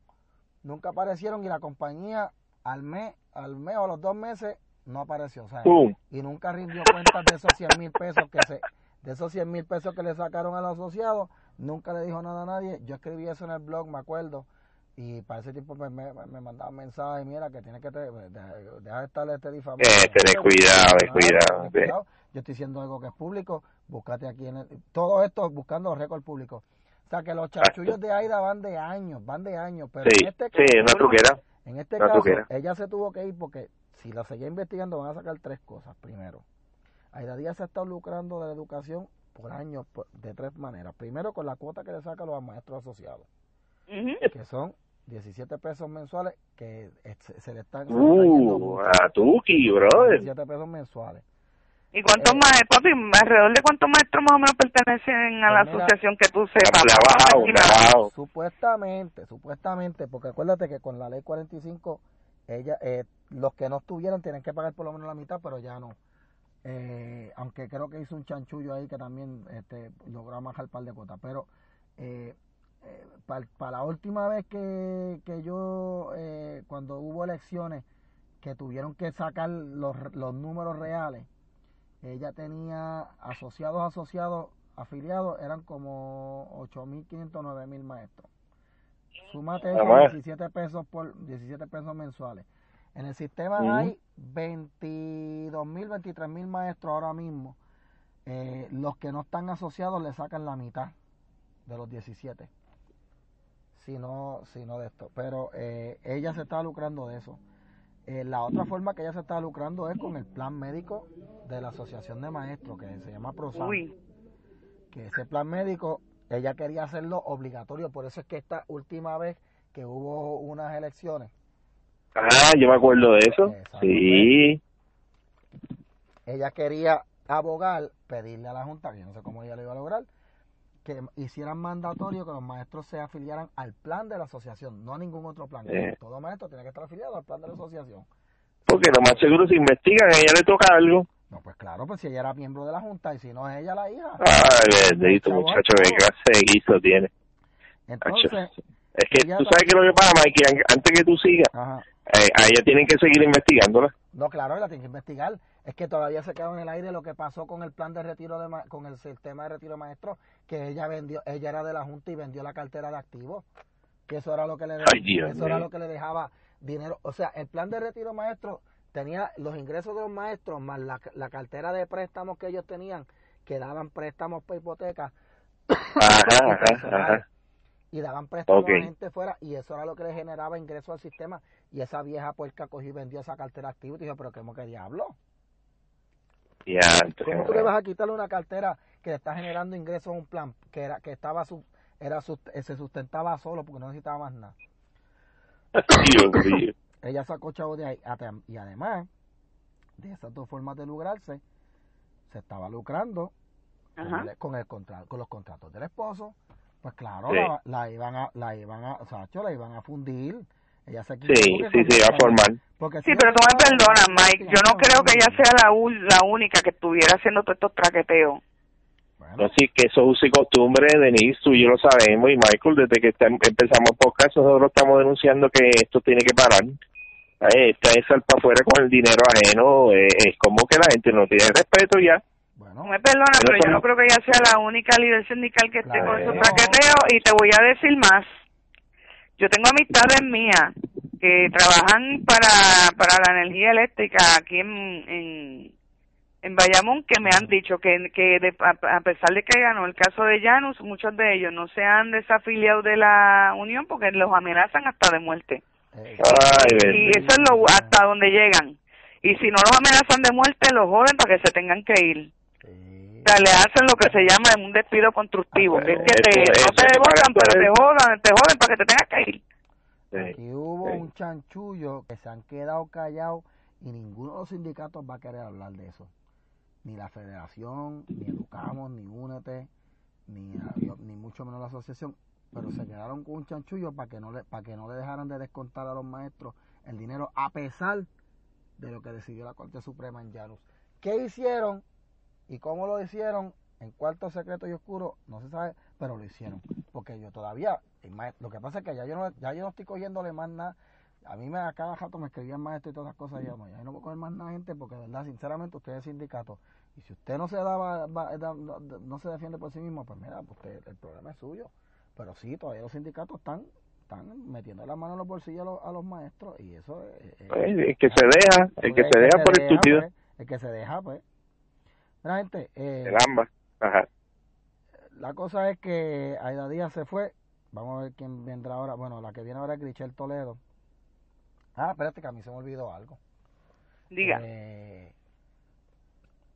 nunca aparecieron y la compañía al mes, al mes o a los dos meses no apareció. O sea, y nunca rindió cuentas de esos 100 mil pesos que se, de esos 100 mil pesos que le sacaron al asociado, nunca le dijo nada a nadie. Yo escribí eso en el blog, me acuerdo, y para ese tiempo me, me, me mandaban mensajes, mira que tiene que te, dejar de estar este difamando. Eh, cuidado, cuidado, cuidado. Yo estoy diciendo algo que es público, búscate aquí en el, todo esto buscando récord público. O sea, que los chanchullos de Aida van de años, van de años. Pero sí, en este caso, sí, una truquera. En este caso, ella se tuvo que ir porque si la seguía investigando van a sacar tres cosas. Primero, Aida Díaz se ha estado lucrando de la educación por años de tres maneras. Primero, con la cuota que le saca a los maestros asociados, que son 17 pesos mensuales que se, le están... Uh, a Tuki, brother. 17 pesos mensuales. ¿Y cuántos eh, más, papi? ¿Alrededor de cuántos maestros más o menos pertenecen a la pues asociación que tú sepas? supuestamente, supuestamente, porque acuérdate que con la ley 45, ella, eh, los que no estuvieran tienen que pagar por lo menos la mitad, pero ya no. Eh, aunque creo que hizo un chanchullo ahí que también este, logró majar par de cuotas. Pero eh, para, la última vez que, que yo, cuando hubo elecciones, que tuvieron que sacar los, los números reales, ella tenía asociados, asociados, afiliados, eran como 8.500, 9.000 maestros. Súmate eso, 17 pesos por 17 pesos mensuales. En el sistema hay 22 mil, 23 mil maestros ahora mismo. Eh, los que no están asociados le sacan la mitad de los 17. Si no, si no de esto. Pero eh, ella se está lucrando de eso. Eh, la otra forma que ella se está lucrando es con el plan médico de la Asociación de Maestros, que se llama ProSam. Que ese plan médico, ella quería hacerlo obligatorio. Por eso es que esta última vez que hubo unas elecciones, Ah, yo me acuerdo de eso. Sí. Ella quería abogar, pedirle a la Junta, que yo no sé cómo ella lo iba a lograr, que hicieran mandatorio que los maestros se afiliaran al plan de la asociación, no a ningún otro plan. Eh. Todo maestro tiene que estar afiliado al plan de la asociación. Porque lo más seguro se investigan, a ella le toca algo. No, pues claro, pues si ella era miembro de la Junta y si no es ella la hija. Ay, bendito muchacho, qué clase de guiso tiene. Entonces, es que tú sabes que lo que pasa, Mikey, antes que tú sigas, eh, a ella tienen que seguir investigándola. No, claro, la tienen que investigar. Es que todavía se quedó en el aire lo que pasó con el plan de retiro de con el sistema de retiro de maestros, que ella vendió, ella era de la junta y vendió la cartera de activos, que eso era lo que le eso era lo que le dejaba dinero, o sea, el plan de retiro maestro tenía los ingresos de los maestros más la, la cartera de préstamos que ellos tenían, que daban préstamos por hipoteca. ajá, y daban préstamos a la gente fuera y eso era lo que le generaba ingreso al sistema y esa vieja puerca cogió y vendió esa cartera activa y dijo pero qué que diablo ¿Cómo tú le vas a quitarle una cartera que le está generando ingresos a un plan que era que estaba su, era se sustentaba solo porque no necesitaba más nada ella sacó chavo de ahí y además de esas dos formas de lucrarse se estaba lucrando con, el, contrato con los contratos del esposo pues claro, la, iban a, la iban a, Sacho, la iban a fundir. Ella se sí, sí, sí, a formar. sí, pero tú me perdonas, Mike. Yo no creo que ella sea la, la única que estuviera haciendo todos estos traqueteos. Bueno. sí, que eso es uso y costumbre, Denise, tú y yo lo sabemos, y Michael, desde que empezamos podcast, nosotros estamos denunciando que esto tiene que parar. Esta es para afuera con el dinero ajeno, eh, es como que la gente no tiene respeto ya. Bueno, me perdona, pero, yo no creo que ella sea la única líder sindical que esté con esos traqueteos y te voy a decir más. Yo tengo amistades mías que trabajan para, para la energía eléctrica aquí en, en, en Bayamón que me han dicho que, que a, pesar de que ganó el caso de Janus, muchos de ellos no se han desafiliado de la unión porque los amenazan hasta de muerte. y eso es lo hasta donde llegan. Y si no los amenazan de muerte, los joden para que se tengan que ir le hacen lo que se llama un despido constructivo, que es que te, no te devoran, pero te jodan, te joden para que te tengas que ir. Aquí hubo un chanchullo que se han quedado callados y ninguno de los sindicatos va a querer hablar de eso. Ni la federación, ni Educamos, ni Únete, ni, ni mucho menos la asociación. Pero se quedaron con un chanchullo para que no le, para que no le dejaran de descontar a los maestros el dinero a pesar de lo que decidió la Corte Suprema en Janus. ¿Qué hicieron? ¿Y cómo lo hicieron? En cuarto secreto y oscuro, no se sabe, pero lo hicieron. Porque yo todavía, lo que pasa es que ya yo no, ya yo no estoy cogiéndole más nada. A mí me a cada rato me escribían maestro y todas las cosas. Y yo, ya no voy a coger más nada gente porque, de verdad, sinceramente, usted es sindicato. Y si usted no se da, no, se defiende por sí mismo, pues mira, pues el problema es suyo. Pero sí, todavía los sindicatos están están metiendo la mano en los bolsillos a los, maestros y eso es, el que se deja el que se deja por estúpido pues, el que se deja pues gente. Eh, Ajá. La cosa es que Aida Díaz se fue. Vamos a ver quién vendrá ahora. Bueno, la que viene ahora es Grichel Toledo. Ah, espérate que a mí se me olvidó algo. Diga. Eh,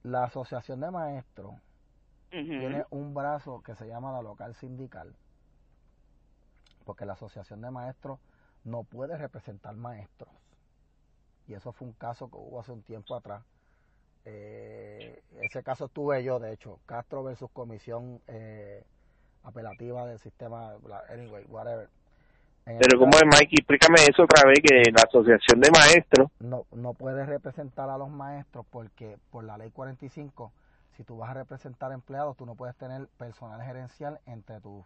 la Asociación de Maestros tiene un brazo que se llama la local sindical. Porque la Asociación de Maestros no puede representar maestros. Y eso fue un caso que hubo hace un tiempo atrás eh, ese caso tuve yo, de hecho, Castro versus Comisión eh, Apelativa del Sistema, anyway, whatever. Pero como es, Mike, explícame eso otra vez, que la Asociación de Maestros... No, no puedes representar a los maestros porque por la ley 45, si tú vas a representar empleados, tú no puedes tener personal gerencial entre tus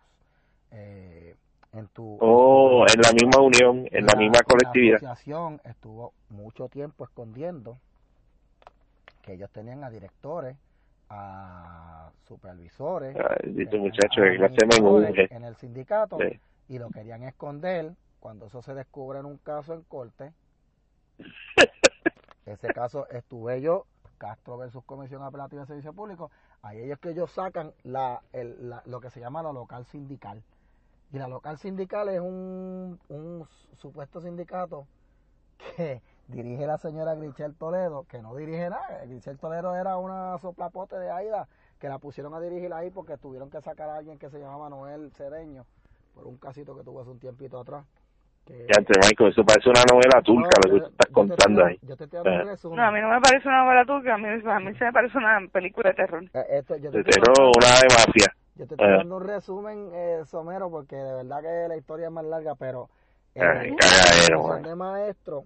eh, en tu... Oh, en la misma unión, en la, misma colectividad. La asociación estuvo mucho tiempo escondiendo que ellos tenían a directores, a supervisores, muchacho, en el sindicato y lo querían esconder cuando eso se descubre en un caso en corte. Ese caso estuve yo, Castro versus Comisión Apelativa de Servicio Público. Ahí ellos que ellos sacan la, el, la, lo que se llama la local sindical. Y la local sindical es un, un supuesto sindicato que dirige la señora Grichel Toledo, que no dirige nada. Grichel Toledo era una soplapote de Aida que la pusieron a dirigir ahí porque tuvieron que sacar a alguien que se llamaba Noel Cedeño por un casito que tuvo hace un tiempito atrás. Que... Ya, Michael, eso parece una novela turca lo que tú estás contando ahí. Yo te estoy dando un resumen. No, a mí no me parece una novela turca, a mí, a mí se me parece una película de terror. Eh, esto, yo te de terror, una de mafia. Yo te estoy eh. dando un resumen eh, somero porque de verdad que la historia es más larga, pero el, de maestro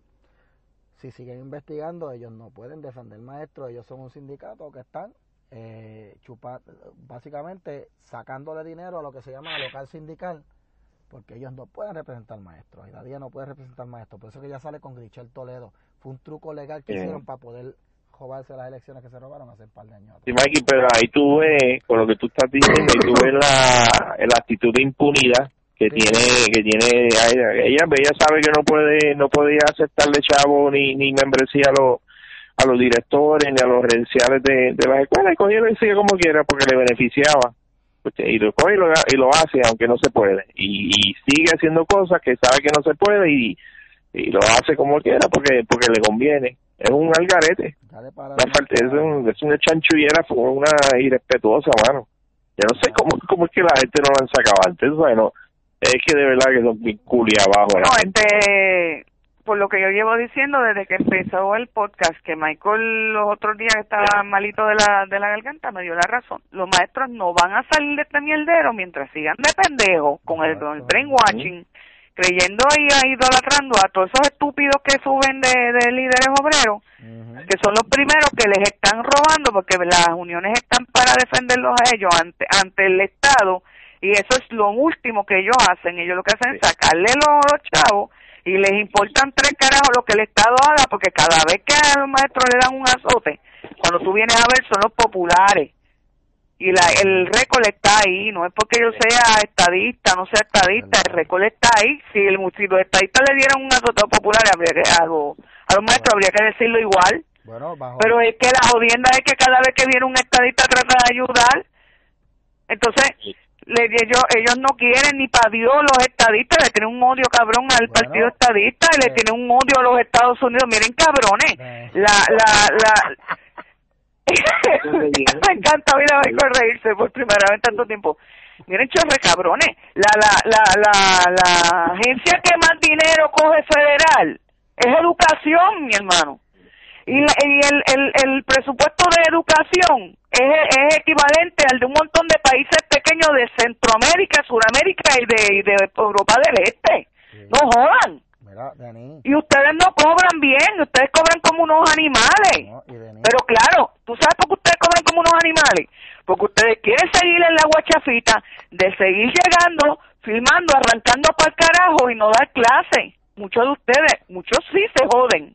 si siguen investigando, ellos no pueden defender maestros, ellos son un sindicato que están eh, básicamente sacándole dinero a lo que se llama local sindical, porque ellos no pueden representar maestros, y nadie no puede representar maestros, por eso que ya sale con Grichel Toledo, fue un truco legal que hicieron para poder robarse las elecciones que se robaron hace un par de años. Sí, Mikey, pero ahí tú ves, con lo que tú estás diciendo, ahí tú ves la, la actitud de impunidad que tiene que tiene ella ella sabe que no puede no podía aceptarle chavo ni ni membresía a los a los directores ni a los gerenciales de, de las escuelas y cogió y sigue como quiera porque le beneficiaba. Y lo coge y lo, hace aunque no se puede. Y, sigue haciendo cosas que sabe que no se puede y, y lo hace como quiera porque porque le conviene. Es un algarete. Es, un, es una chanchullera una irrespetuosa mano. Yo no sé cómo cómo es que la gente no la han sacado antes bueno es que de verdad que son culi abajo. No, este, por lo que yo llevo diciendo desde que empezó el podcast, que Michael los otros días estaba malito de la, de la garganta, me dio la razón. Los maestros no van a salir de este mierdero mientras sigan de pendejo con el, con el brainwashing, creyendo y idolatrando a todos esos estúpidos que suben de, de líderes obreros, que son los primeros que les están robando porque las uniones están para defenderlos a ellos ante, ante el Estado y eso es lo último que ellos hacen. Ellos lo que hacen es sacarle los, chavos y les importan tres carajos lo que el Estado haga, porque cada vez que a los maestros le dan un azote, cuando tú vienes a ver son los populares. Y la, el récord está ahí, no es porque yo sea estadista, no sea estadista, el récord está ahí. Si, el, si los estadistas le dieran un azote popular habría que, a, los, a los maestros habría que decirlo igual. Pero es que la jodienda es que cada vez que viene un estadista trata de ayudar. Entonces, le, ellos, ellos no quieren ni para Dios los estadistas, le tienen un odio cabrón al partido estadista y le tienen un odio a los Estados Unidos. Miren cabrones, la, la, la... me encanta oír a Michael reírse por primera vez en tanto tiempo. Miren chorre cabrones, la, la, la, la, la agencia que más dinero coge federal es educación, mi hermano. Y, y el, el, el presupuesto de educación es, es equivalente al de un montón de países pequeños de Centroamérica, Suramérica y de, de Europa del Este. No jodan. y ustedes no cobran bien, ustedes cobran como unos animales. Pero claro, ¿tú sabes por qué ustedes cobran como unos animales? Porque ustedes quieren seguir en la guachafita de seguir llegando, filmando, arrancando para el carajo y no dar clase. Muchos de ustedes, muchos sí se joden.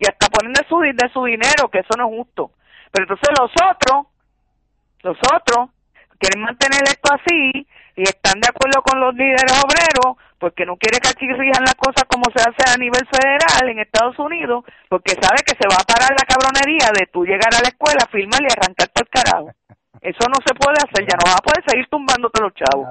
Y hasta ponen de su, de su dinero, que eso no es justo. Pero entonces los otros, los otros, quieren mantener esto así y están de acuerdo con los líderes obreros porque no quiere que rijan las cosas como se hace a nivel federal en Estados Unidos, porque sabe que se va a parar la cabronería de tú llegar a la escuela, firmar y arrancarte el carajo. Eso no se puede hacer, ya no vas a poder seguir tumbándote los chavos.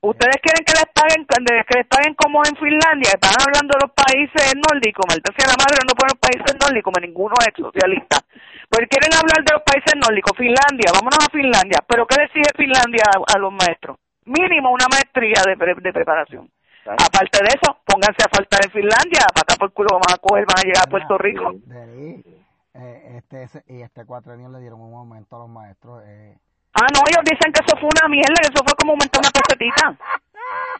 Ustedes quieren que les paguen que les paguen como en Finlandia, están hablando de los países nórdicos, maldita sea la madre, no ponen los países nórdicos, ninguno es socialista. Pues quieren hablar de los países nórdicos, Finlandia, vámonos a Finlandia, pero ¿qué decide Finlandia a, los maestros? Mínimo una maestría de, de preparación. Aparte de eso, pónganse a faltar en Finlandia, a patar por culo van a coger, van a llegar a Puerto Rico. Eh, este, y este cuatro años le dieron un aumento a los maestros. Eh, Ah, no, ellos dicen que eso fue una mierda, que eso fue como aumentar una pesetita.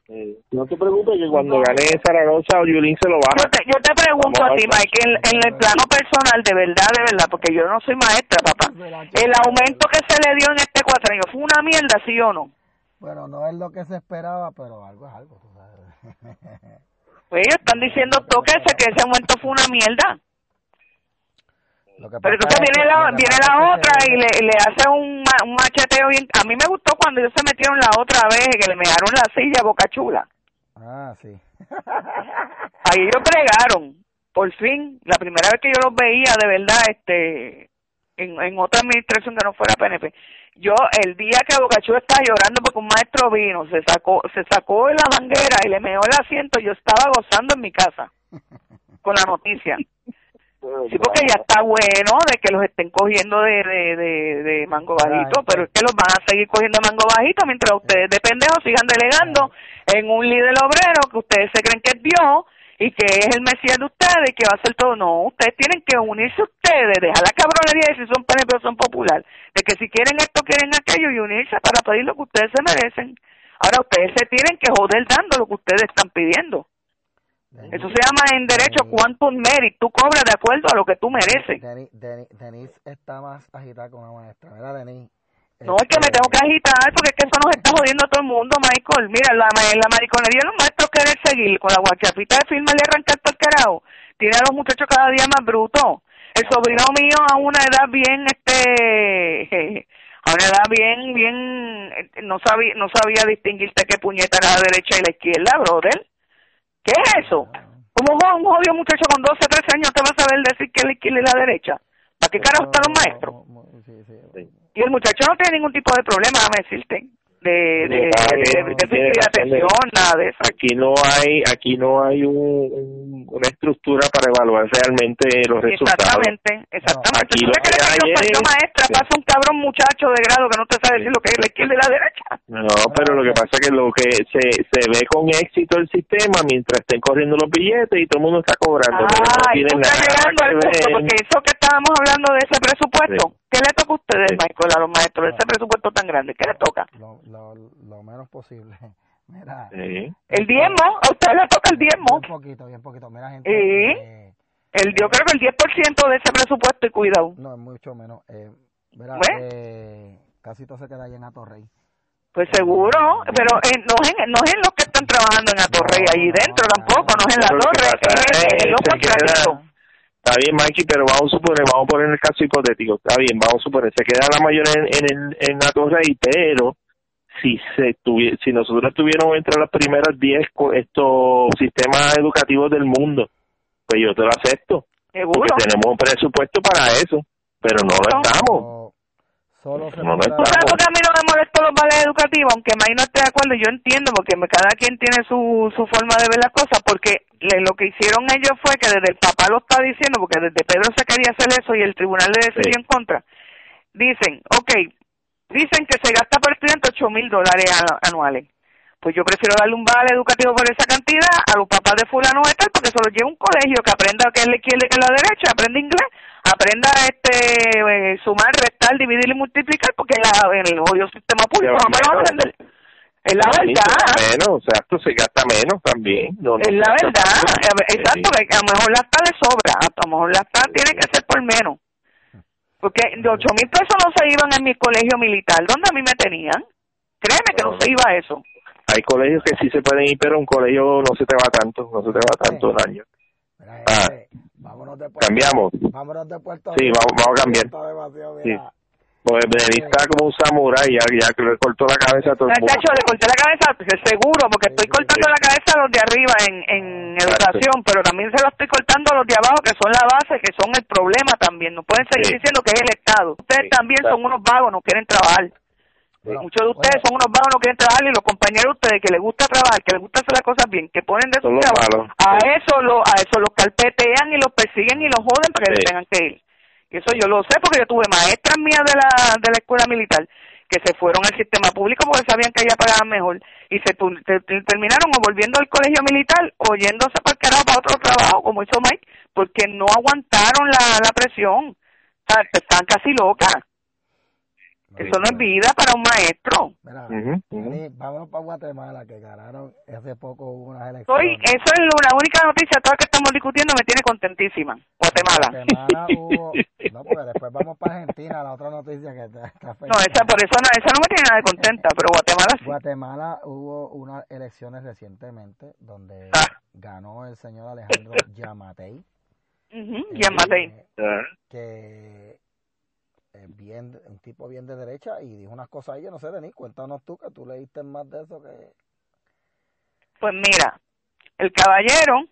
Eh, no te preocupes que cuando gane Zaragoza o Yulín se lo baja. Yo te, yo te pregunto a ti, Mike, en, en, el plano personal, de verdad, de verdad, porque yo no soy maestra, papá. ¿El aumento que se le dio en este cuatrenio fue una mierda, sí o no? Bueno, no es lo que se esperaba, pero algo es algo, tú sabes. Pues ellos están diciendo tóquese que ese aumento fue una mierda. Pero entonces viene la, viene la otra y le, le hace un, ma- un macheteo bien. A mí me gustó cuando ellos se metieron la otra vez que le mearon la silla a boca chula. Ah, sí. Ahí ellos bregaron. Por fin, la primera vez que yo los veía de verdad, este, en, en otra administración que no fuera PNP. Yo, el día que Boca Chula estaba llorando porque un maestro vino, se sacó, se sacó la manguera y le meó el asiento, yo estaba gozando en mi casa con la noticia. Sí, porque ya está bueno de que los estén cogiendo de, de, de, de mango bajito, pero es que los van a seguir cogiendo de mango bajito mientras ustedes de pendejos sigan delegando en un líder obrero que ustedes se creen que es Dios y que es el Mesías de ustedes y que va a hacer todo. No, ustedes tienen que unirse ustedes, dejar la cabronería de si son PNP o son popular, de que si quieren esto, quieren aquello y unirse para pedir lo que ustedes se merecen. Ahora ustedes se tienen que joder dando lo que ustedes están pidiendo. Eso se llama en derecho quantum merit. Tú cobras de acuerdo a lo que tú mereces. Denis, Denis, Denis está más agitada que una maestra. Mira, Denis. No, es que me tengo que agitar porque es que eso nos está jodiendo a todo el mundo, Michael. Mira, la, la mariconería de los maestros querer seguir con la guachapita de firma y arrancar todo el carajo. Tiene a los muchachos cada día más brutos. El sobrino mío a una edad bien, este, a una edad bien, bien, eh, no sabía, no sabía distinguirte qué puñeta era la derecha y la izquierda, brother. ¿Qué es eso? ¿Cómo un jodido muchacho con 12, 13 años te va a saber decir que es la la derecha? ¿Para qué carajo están los maestros? Sí. Y el muchacho no tiene ningún tipo de problema, déjame decirte, de, de, Ah, atención, nada de eso. Aquí no hay, aquí no hay un, un- una estructura para evaluar realmente los resultados. Exactamente, exactamente. Aquí ¿Tú crees que yo es- maestra? sí. Pasa un cabrón muchacho de grado que no te sabe decir lo que es la izquierda y la derecha. No, pero lo que pasa es que lo que se, se ve con éxito el sistema mientras estén corriendo los billetes y todo el mundo está cobrando. pero no Ah, y tiene tú estás nada llegando al que punto, ver. porque eso que estábamos hablando de ese presupuesto, Sí. ¿Qué le toca a ustedes, Sí. Michael, a los maestros, ese presupuesto tan grande? ¿Qué le toca? Lo, lo, lo menos posible. Mira. Sí. El diezmo, a usted le toca el diezmo. Bien poquito, bien poquito. Mira, gente. ¿Y? eh, El, yo creo que el 10% de ese presupuesto, y cuidado. no, es mucho menos. Eh, mira, eh, casi todo se queda ahí en Atorrey. Pues seguro, pero en, no, es en, no es en los que están trabajando en Atorrey No, no, dentro no, tampoco, no es en la torre, es en, los contratistas. Está bien, Mikey, pero vamos a suponer, vamos a poner el caso hipotético. Está bien, vamos a suponer, se queda la mayoría en, en, el- en la torre y pero si se tuvie, si nosotros tuviéramos entre las primeras 10 co- estos sistemas educativos del mundo, pues yo te lo acepto. Seguro. Porque tenemos un presupuesto para eso, pero no lo estamos. Solo se No, no podrá- ¿Tú sabes por qué a mí no me molestó los vales educativos? Aunque May no esté de acuerdo, yo entiendo, porque cada quien tiene su, su forma de ver las cosas, porque le- lo que hicieron ellos fue que desde el papá lo está diciendo, porque desde Pedro se quería hacer eso y el tribunal le decidió Sí. en contra. Dicen, ok, dicen que se gasta por estudiante 8 mil dólares anu- anuales. Pues yo prefiero darle un vale educativo por esa cantidad a los papás de fulano de tal, porque se los lleva a un colegio que aprenda que es la izquierda y que es la derecha, aprenda inglés, aprenda este eh, sumar, restar, dividir y multiplicar, porque en, la, en el jodido sistema público me lo a aprender. Es la verdad. menos, o sea, esto se gasta menos también. No, no Es la verdad. A ver, exacto, que a lo mejor la está de sobra, a lo mejor la está tiene que ser por menos. Porque de ocho mil pesos no se iban en mi colegio militar, ¿dónde a mí me tenían? Créeme que no No. se iba eso. Hay colegios que sí se pueden ir, pero un colegio no se te va tanto, no se te va tanto el año. Mira, Ah. vámonos de Puerto Cambiamos. Vámonos de Puerto Sí, vamos- vamos a cambiar. Sí. Pues Denis está como un samurái, ya, ya que le cortó la cabeza a todo el mundo. Chacho, le corté la cabeza, seguro, porque estoy cortando la cabeza a los de arriba en, en Exacto. educación, pero también se lo estoy cortando a los de abajo, que son la base, que son el problema también. No pueden seguir Sí. diciendo que es el Estado. Ustedes Sí, también son unos vagos, no quieren trabajar. Bueno, Muchos de ustedes bueno, son unos vagos, no quieren trabajar, y los compañeros de ustedes que les gusta trabajar, que les gusta hacer las cosas bien, que ponen de chavos, malos. a eso lo, a eso los carpetean y los persiguen y los joden para que Sí. tengan que ir. Y eso yo lo sé porque yo tuve maestras mías de la, de la escuela militar que se fueron al sistema público porque sabían que allá pagaban mejor y se terminaron o volviendo al colegio militar o yéndose para el carajo para otro trabajo como hizo Mike porque no aguantaron la, la presión o sea, estaban casi locas Eso no es vida para un maestro. Mira, ujú. Dani, vámonos para Guatemala, que ganaron hace poco hubo unas elecciones. Soy, eso es la única noticia, toda que estamos discutiendo me tiene contentísima. Guatemala. Guatemala hubo... No, porque después vamos para Argentina, la otra noticia que está, está. No, esa por eso no, esa no me tiene nada de contenta, pero Guatemala sí. Guatemala hubo unas elecciones recientemente donde Ah. ganó el señor Alejandro Yamatei. Ujú, ya maté. eh, Ah, que bien, un tipo bien de derecha y dijo unas cosas ahí, yo no sé, Denis, cuéntanos tú, que tú leíste más de eso que... Pues mira, el caballero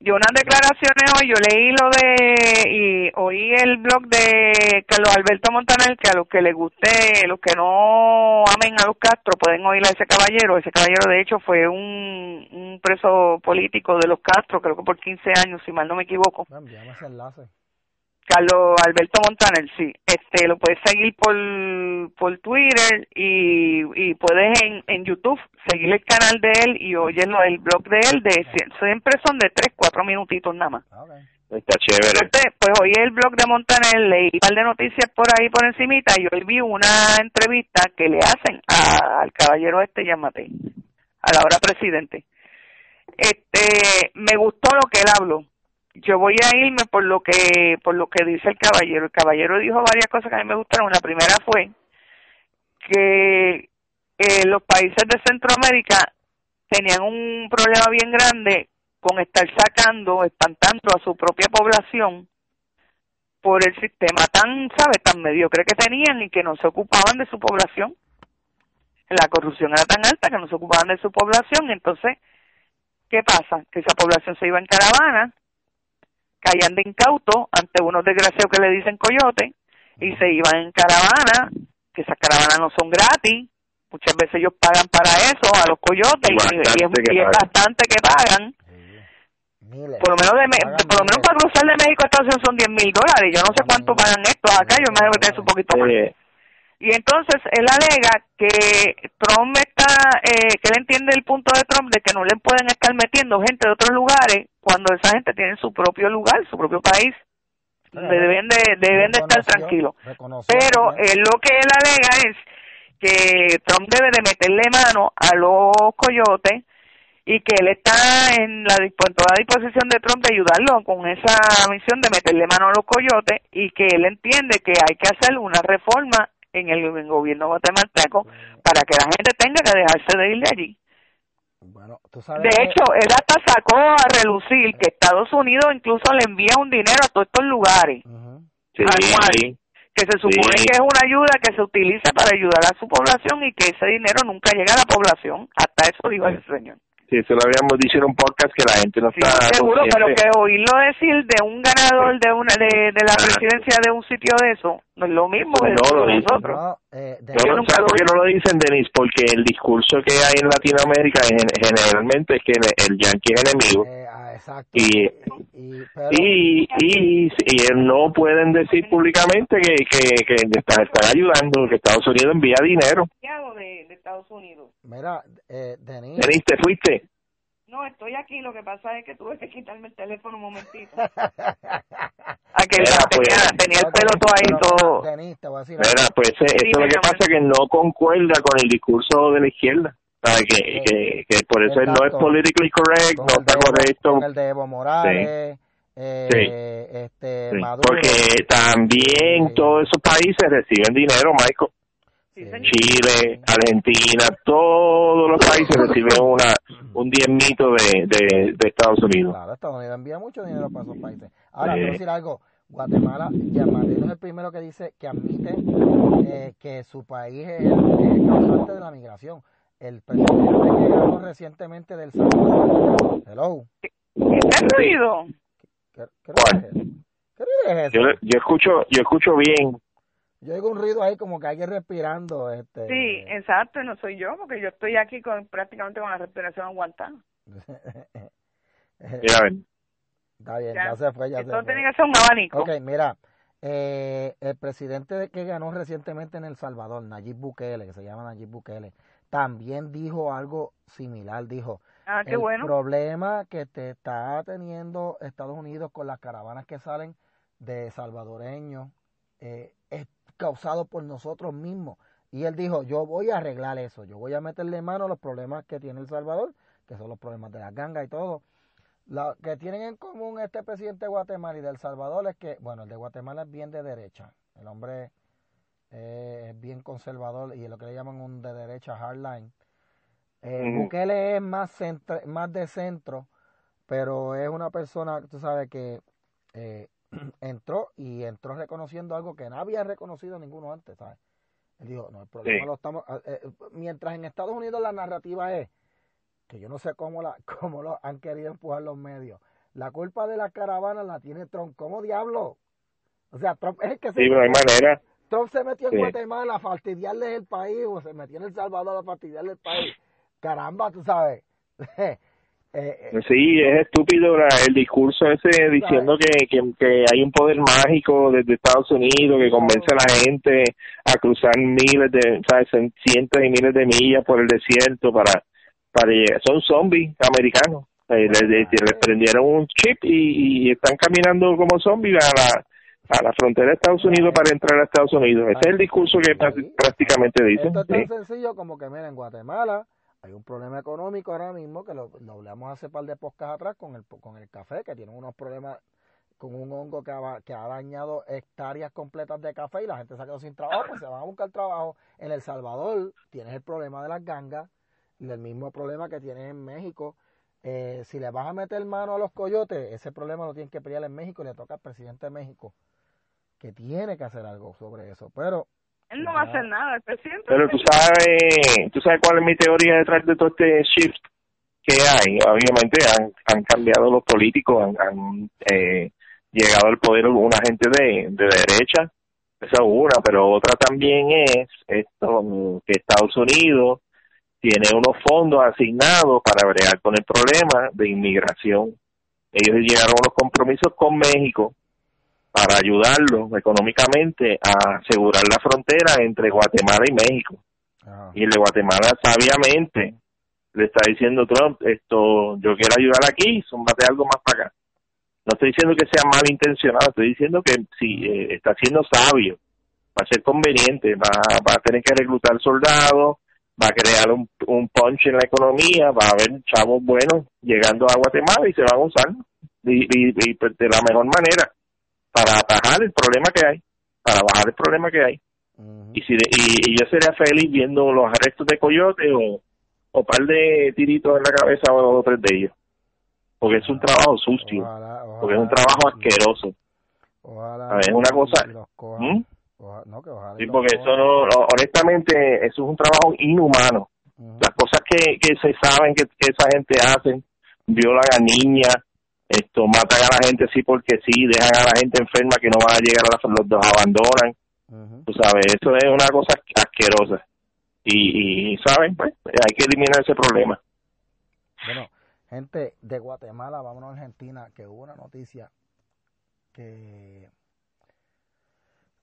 dio unas declaraciones hoy, yo leí lo de, y oí el blog de Carlos Alberto Montaner, que a los que les guste, los que no amen a los Castro, pueden oír a ese caballero. Ese caballero, de hecho, fue un, un preso político de los Castro, creo que por 15 años, si mal no me equivoco. No, envíame ese enlace. Carlos Alberto Montaner, sí. Este, lo puedes seguir por, por Twitter y, y puedes en, en YouTube seguir el canal de él y oyerlo, el blog de él, de siempre son de tres, cuatro minutitos nada más. Está chévere. Entonces, pues oí el blog de Montaner, leí un par de noticias por ahí por encimita y hoy vi una entrevista que le hacen a- al caballero este, llámate, a la hora presidente. Este, me gustó lo que él habló. Yo voy a irme por lo que por lo que dice el caballero. El caballero dijo varias cosas que a mí me gustaron. La primera fue que eh, los países de Centroamérica tenían un problema bien grande con estar sacando, espantando a su propia población por el sistema tan, ¿sabe?, tan mediocre que tenían y que no se ocupaban de su población. La corrupción era tan alta que no se ocupaban de su población. Entonces, ¿qué pasa? Que esa población se iba en caravana, caían de incauto ante unos desgraciados que le dicen coyote y se iban en caravana, que esas caravanas no son gratis, muchas veces ellos pagan para eso a los coyotes y, y es, Bastante que y es pagan. bastante que pagan Sí. Miles. por lo menos de por lo menos para cruzar de México a Estados Unidos son 10 mil dólares yo no sé cuánto pagan estos acá yo me imagino que es un poquito más Eh, y entonces él alega que Trump está eh, que él entiende el punto de Trump de que no le pueden estar metiendo gente de otros lugares cuando esa gente tiene su propio lugar su propio país. Donde deben de deben de estar tranquilos. pero él lo que él alega es que Trump debe de meterle mano a los coyotes y que él está en la en toda disposición de Trump de ayudarlo con esa misión de meterle mano a los coyotes y que él entiende que hay que hacer una reforma en el, en gobierno guatemalteco para que la gente tenga que dejarse de ir de allí. Bueno, tú sabes De que- hecho, él hasta sacó a relucir que Estados Unidos incluso le envía un dinero a todos estos lugares sí, Anual. sí. que se supone Sí. que es una ayuda que se utiliza para ayudar a su población y que ese dinero nunca llega a la población. Hasta eso dijo el señor. Sí, eso lo habíamos dicho en un podcast que la gente no Sí, está seguro, pero que oírlo decir de un ganador de una de, de la presidencia de un sitio de eso, no es lo mismo que No, lo nosotros. No, eh, de- No, Yo no, nunca ¿sabes lo por qué no lo dicen, Denis? Porque el discurso que hay en Latinoamérica gen- generalmente es que el yankee es enemigo. eh, ah, exacto. Y- y, pero, Y, y, y no pueden decir públicamente que, que, que están, están ayudando, que Estados Unidos envía dinero. De, de Estados Unidos. mira, eh, Denis, Denis, ¿te fuiste? No, estoy aquí. Lo que pasa es que tuve que quitarme el teléfono un momentito. A que Mira, tenía, pues, tenía el No, pelo todo ahí, todo. Mira, pues eh, eso es lo que pasa que no concuerda con el discurso de la izquierda. Que, que, que por eso no es politically correct, Con no el está correcto. Con el de Evo Morales, eh, Sí. este, Sí, Maduro. Porque también Sí. todos esos países reciben dinero, Michael. Sí. Chile, Argentina, todos los países reciben una un diezmito de, de, de Estados Unidos. Claro, Estados Unidos envía mucho dinero para esos países. Ahora, quiero decir algo. Guatemala, Yamatei no es el primero que dice, que admite eh, que su país es el, causante de la migración. El presidente que ganó recientemente del Salvador. Hello. ¿Está ruido? ¿Qué, qué. ¿Qué es Yo, ese? yo escucho yo escucho bien. Yo oigo un ruido ahí como que alguien respirando. Este... Sí, exacto, no soy yo, porque yo estoy aquí con prácticamente con la respiración aguantada. Mira, a ver. Está bien, Ya. ya, se fue, ya se fue. tiene que ser un abanico. Ok, mira, eh, el presidente de- que ganó recientemente en El Salvador, Nayib Bukele, que se llama Nayib Bukele, también dijo algo similar, dijo, Ah, qué el bueno. problema que te está teniendo Estados Unidos con las caravanas que salen de salvadoreños eh, es causado por nosotros mismos. Y él dijo, yo voy a arreglar eso, yo voy a meterle mano a los problemas que tiene El Salvador, que son los problemas de la ganga y todo. Lo que tienen en común este presidente de Guatemala y de El Salvador es que, bueno, el de Guatemala es bien de derecha. El hombre eh, es bien conservador y es lo que le llaman un de derecha hardline. Eh, Bukele es más, más de centro, pero es una persona, tú sabes, que eh, entró y entró reconociendo algo que no había reconocido ninguno antes, ¿sabes? Él dijo, no, el problema lo estamos... Ah, eh, mientras en Estados Unidos la narrativa es, que yo no sé cómo, la, cómo lo han querido empujar los medios, la culpa de la caravana la tiene Trump. ¿Cómo diablo? O sea, Trump es el que se... Sí, no hay manera. Trump se metió en Guatemala a fastidiarle el país, o se metió en El Salvador a fastidiarle el país. Caramba, tú sabes. Eh, eh, sí, es estúpido el discurso ese diciendo que, que, hay un poder mágico desde Estados Unidos que convence a la gente a cruzar miles de, ¿sabes? cientos y miles de millas por el desierto para, para llegar. Son zombies americanos. Eh, les, prendieron un chip y, están caminando como zombies a la, a la frontera de Estados Unidos para entrar a Estados Unidos. Ese es el discurso que prácticamente dicen. Esto es tan sencillo como que, mira, en Guatemala hay un problema económico ahora mismo que lo, hablamos hace par de poscas atrás con el, con el café, que tiene unos problemas con un hongo que ha, que ha dañado hectáreas completas de café y la gente se ha quedado sin trabajo, pues se van a buscar trabajo. En El Salvador tienes el problema de las gangas el mismo problema que tienes en México. Eh, si le vas a meter mano a los coyotes, ese problema lo tienen que pelear en México le toca al presidente de México, que tiene que hacer algo sobre eso. Pero él no va a hacer nada, el presidente. Pero tú sabes, tú sabes cuál es mi teoría detrás de todo este shift que hay. Obviamente han, han cambiado los políticos, han, han eh, llegado al poder una gente de, de derecha. Esa es una, pero otra también es esto que Estados Unidos tiene unos fondos asignados para bregar con el problema de inmigración. Ellos llegaron a unos compromisos con México para ayudarlo económicamente a asegurar la frontera entre Guatemala y México. Y el de Guatemala sabiamente le está diciendo Trump, esto yo quiero ayudar aquí, súmbate algo más para acá. No estoy diciendo que sea malintencionado, estoy diciendo que si eh, está siendo sabio, va a ser conveniente, va, va a tener que reclutar soldados, va a crear un, un punch en la economía, va a haber chavos buenos llegando a Guatemala y se van a usar y, y pues, de la mejor manera para atajar el problema que hay, para bajar el problema que hay. y, si y, yo sería feliz viendo los arrestos de coyote o, o par de tiritos en la cabeza o dos o tres de ellos. Porque es un trabajo sucio, porque es un trabajo asqueroso. es una cosa... ¿Mm? sí, porque eso no, honestamente, eso es un trabajo inhumano. Las cosas que, que se saben que, que esa gente hace, violan a niñas, esto matan a la gente sí porque sí, dejan a la gente enferma que no van a llegar a la, los dos abandonan. Tú sabes, eso es una cosa asquerosa. Y, y ¿saben? Pues hay que eliminar ese problema. Bueno, gente de Guatemala, vámonos a Argentina, que hubo una noticia que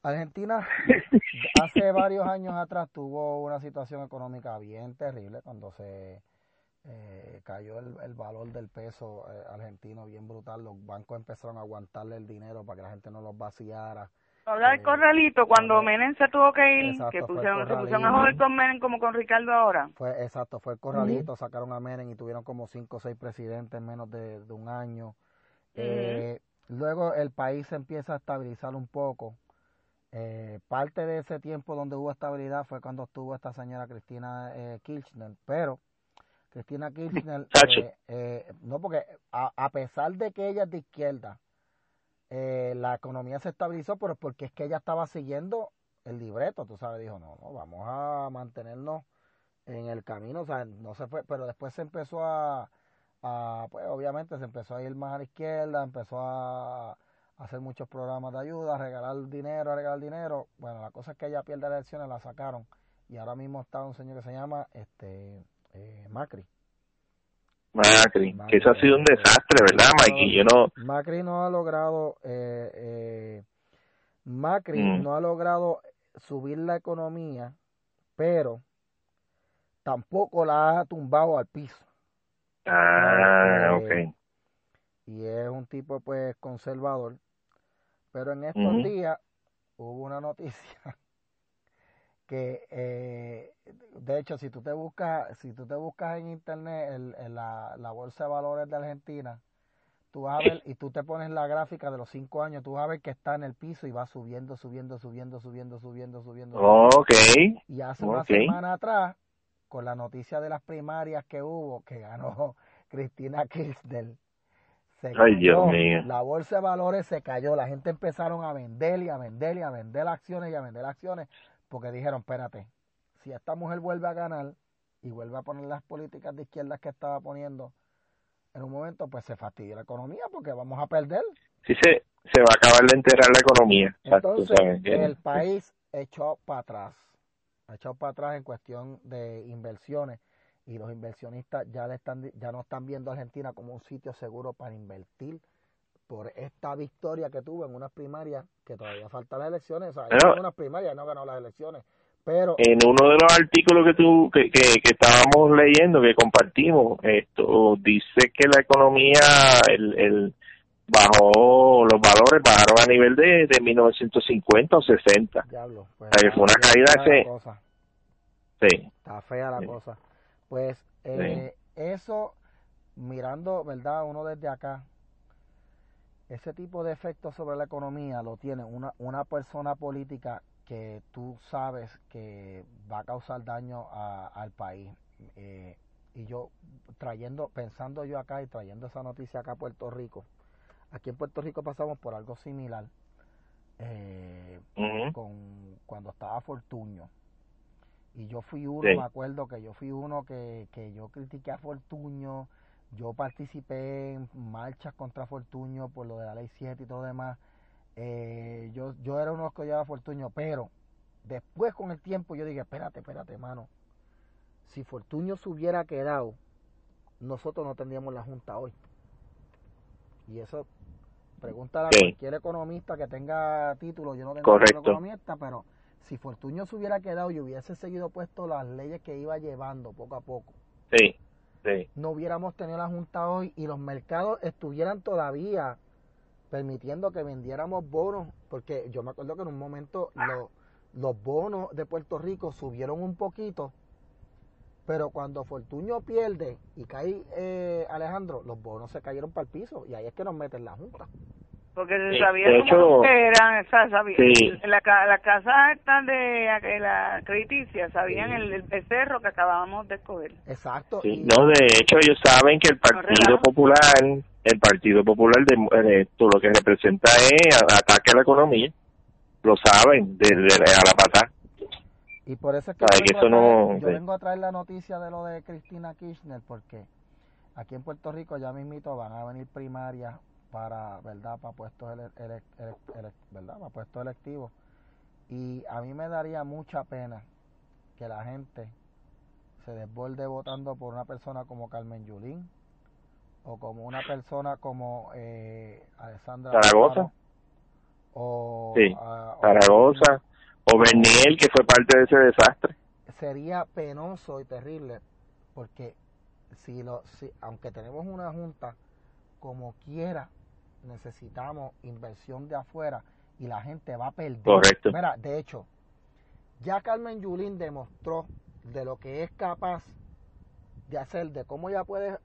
Argentina hace varios años atrás tuvo una situación económica bien terrible cuando se eh, cayó el, el, valor del peso eh, argentino bien brutal. Los bancos empezaron a aguantarle el dinero para que la gente no los vaciara. Habla del eh, corralito, cuando Menem se tuvo que ir, que pusieron, se pusieron a joder con Menem como con Ricardo ahora. Fue, exacto, fue el corralito, sacaron a Menem y tuvieron como cinco o seis presidentes en menos de, un año. eh, luego el país se empieza a estabilizar un poco. Eh, parte de ese tiempo donde hubo estabilidad fue cuando estuvo esta señora Cristina Kirchner, pero Cristina Kirchner, eh, eh, no porque a, pesar de que ella es de izquierda, eh, la economía se estabilizó, pero porque es que ella estaba siguiendo el libreto, tú sabes, dijo, no, no, vamos a mantenernos en el camino, o sea, no se fue, pero después se empezó a, pues obviamente se empezó a ir más a la izquierda, empezó a, hacer muchos programas de ayuda, a regalar dinero, a regalar dinero, bueno, la cosa es que ella pierde las elecciones, la sacaron, y ahora mismo está un señor que se llama, este, eh, Macri. Macri. que eso ha sido un desastre, ¿verdad, Mikey? Yo no... Macri no ha logrado, eh, eh, Macri mm. no ha logrado subir la economía, pero tampoco la ha tumbado al piso. Ah, ok. Y es un tipo, pues, conservador. Pero en estos días hubo una noticia que eh, de hecho si tú te buscas si tú te buscas en internet el, la, la bolsa de valores de Argentina tú vas a ver y tú te pones la gráfica de los cinco años tú vas a ver que está en el piso y va subiendo subiendo subiendo subiendo subiendo subiendo ok. Y hace una semana atrás con la noticia de las primarias que hubo que ganó Cristina Kirchner se Ay, Dios mío. la bolsa de valores se cayó la gente empezaron a vender y a vender y a vender acciones y a vender acciones porque dijeron, espérate, si esta mujer vuelve a ganar y vuelve a poner las políticas de izquierda que estaba poniendo, en un momento pues se fastidia la economía porque vamos a perder. Sí, se, se va a acabar de enterrar la economía. Entonces, el país echó para atrás, echó para atrás en cuestión de inversiones y los inversionistas ya le están ya no están viendo a Argentina como un sitio seguro para invertir por esta victoria que tuvo en unas primarias, que todavía faltan las elecciones, o sea, en unas primarias no ganó las elecciones, pero... En uno de los artículos que tú, que, que, que estábamos leyendo, que compartimos, esto dice que la economía, el, el bajó, los valores bajaron a nivel de, de 1950 o 60. Diablo, pues, o sea, que fue una caída ese... Sí. Está fea la cosa. Pues eh, eso, mirando, ¿verdad? Uno desde acá, ese tipo de efecto sobre la economía lo tiene una, una persona política que tú sabes que va a causar daño al país. Eh, y yo trayendo, pensando yo acá y trayendo esa noticia acá a Puerto Rico, aquí en Puerto Rico pasamos por algo similar eh, con cuando estaba Fortuño. Y yo fui uno, me acuerdo que yo fui uno que, que yo critiqué a Fortuño, yo participé en marchas contra Fortuño por lo de la ley 7 y todo demás. Eh, yo, yo era uno que odiaba Fortuño, pero después con el tiempo yo dije, espérate, espérate, hermano. Si Fortuño se hubiera quedado, nosotros no tendríamos la Junta hoy. Y eso, pregúntale a cualquier economista que tenga título, yo no tengo título economista, pero si Fortuño se hubiera quedado y hubiese seguido puesto las leyes que iba llevando poco a poco, sí no hubiéramos tenido la Junta hoy y los mercados estuvieran todavía permitiendo que vendiéramos bonos, porque yo me acuerdo que en un momento los bonos de Puerto Rico subieron un poquito, pero cuando Fortuño pierde y cae eh, Alejandro, los bonos se cayeron para el piso y ahí es que nos meten la Junta. Porque se sabía cómo eran, sabía, la, la casa esta de la crediticia, sabían el, el, becerro que acabábamos de escoger. Exacto. no, de hecho ellos saben que el Partido Popular, el Partido Popular de, todo lo que representa es ataque a la economía, lo saben, de, a la patada. Y por eso es que, yo, vengo, a traer la noticia de lo de Cristina Kirchner, porque aquí en Puerto Rico ya mismito van a venir primarias para, ¿verdad? Para puestos, ¿verdad? Para puestos electivos. Y a mí me daría mucha pena que la gente se desborde votando por una persona como Carmen Yulín o como una persona como eh, Alessandra Zaragoza o, sí, Zaragoza o Berniel que fue parte de ese desastre sería penoso y terrible porque si lo si aunque tenemos una junta como quiera necesitamos inversión de afuera y la gente va a perder. Correcto. Mira, de hecho, ya Carmen Yulín demostró de lo que es capaz de hacer, de cómo ella puede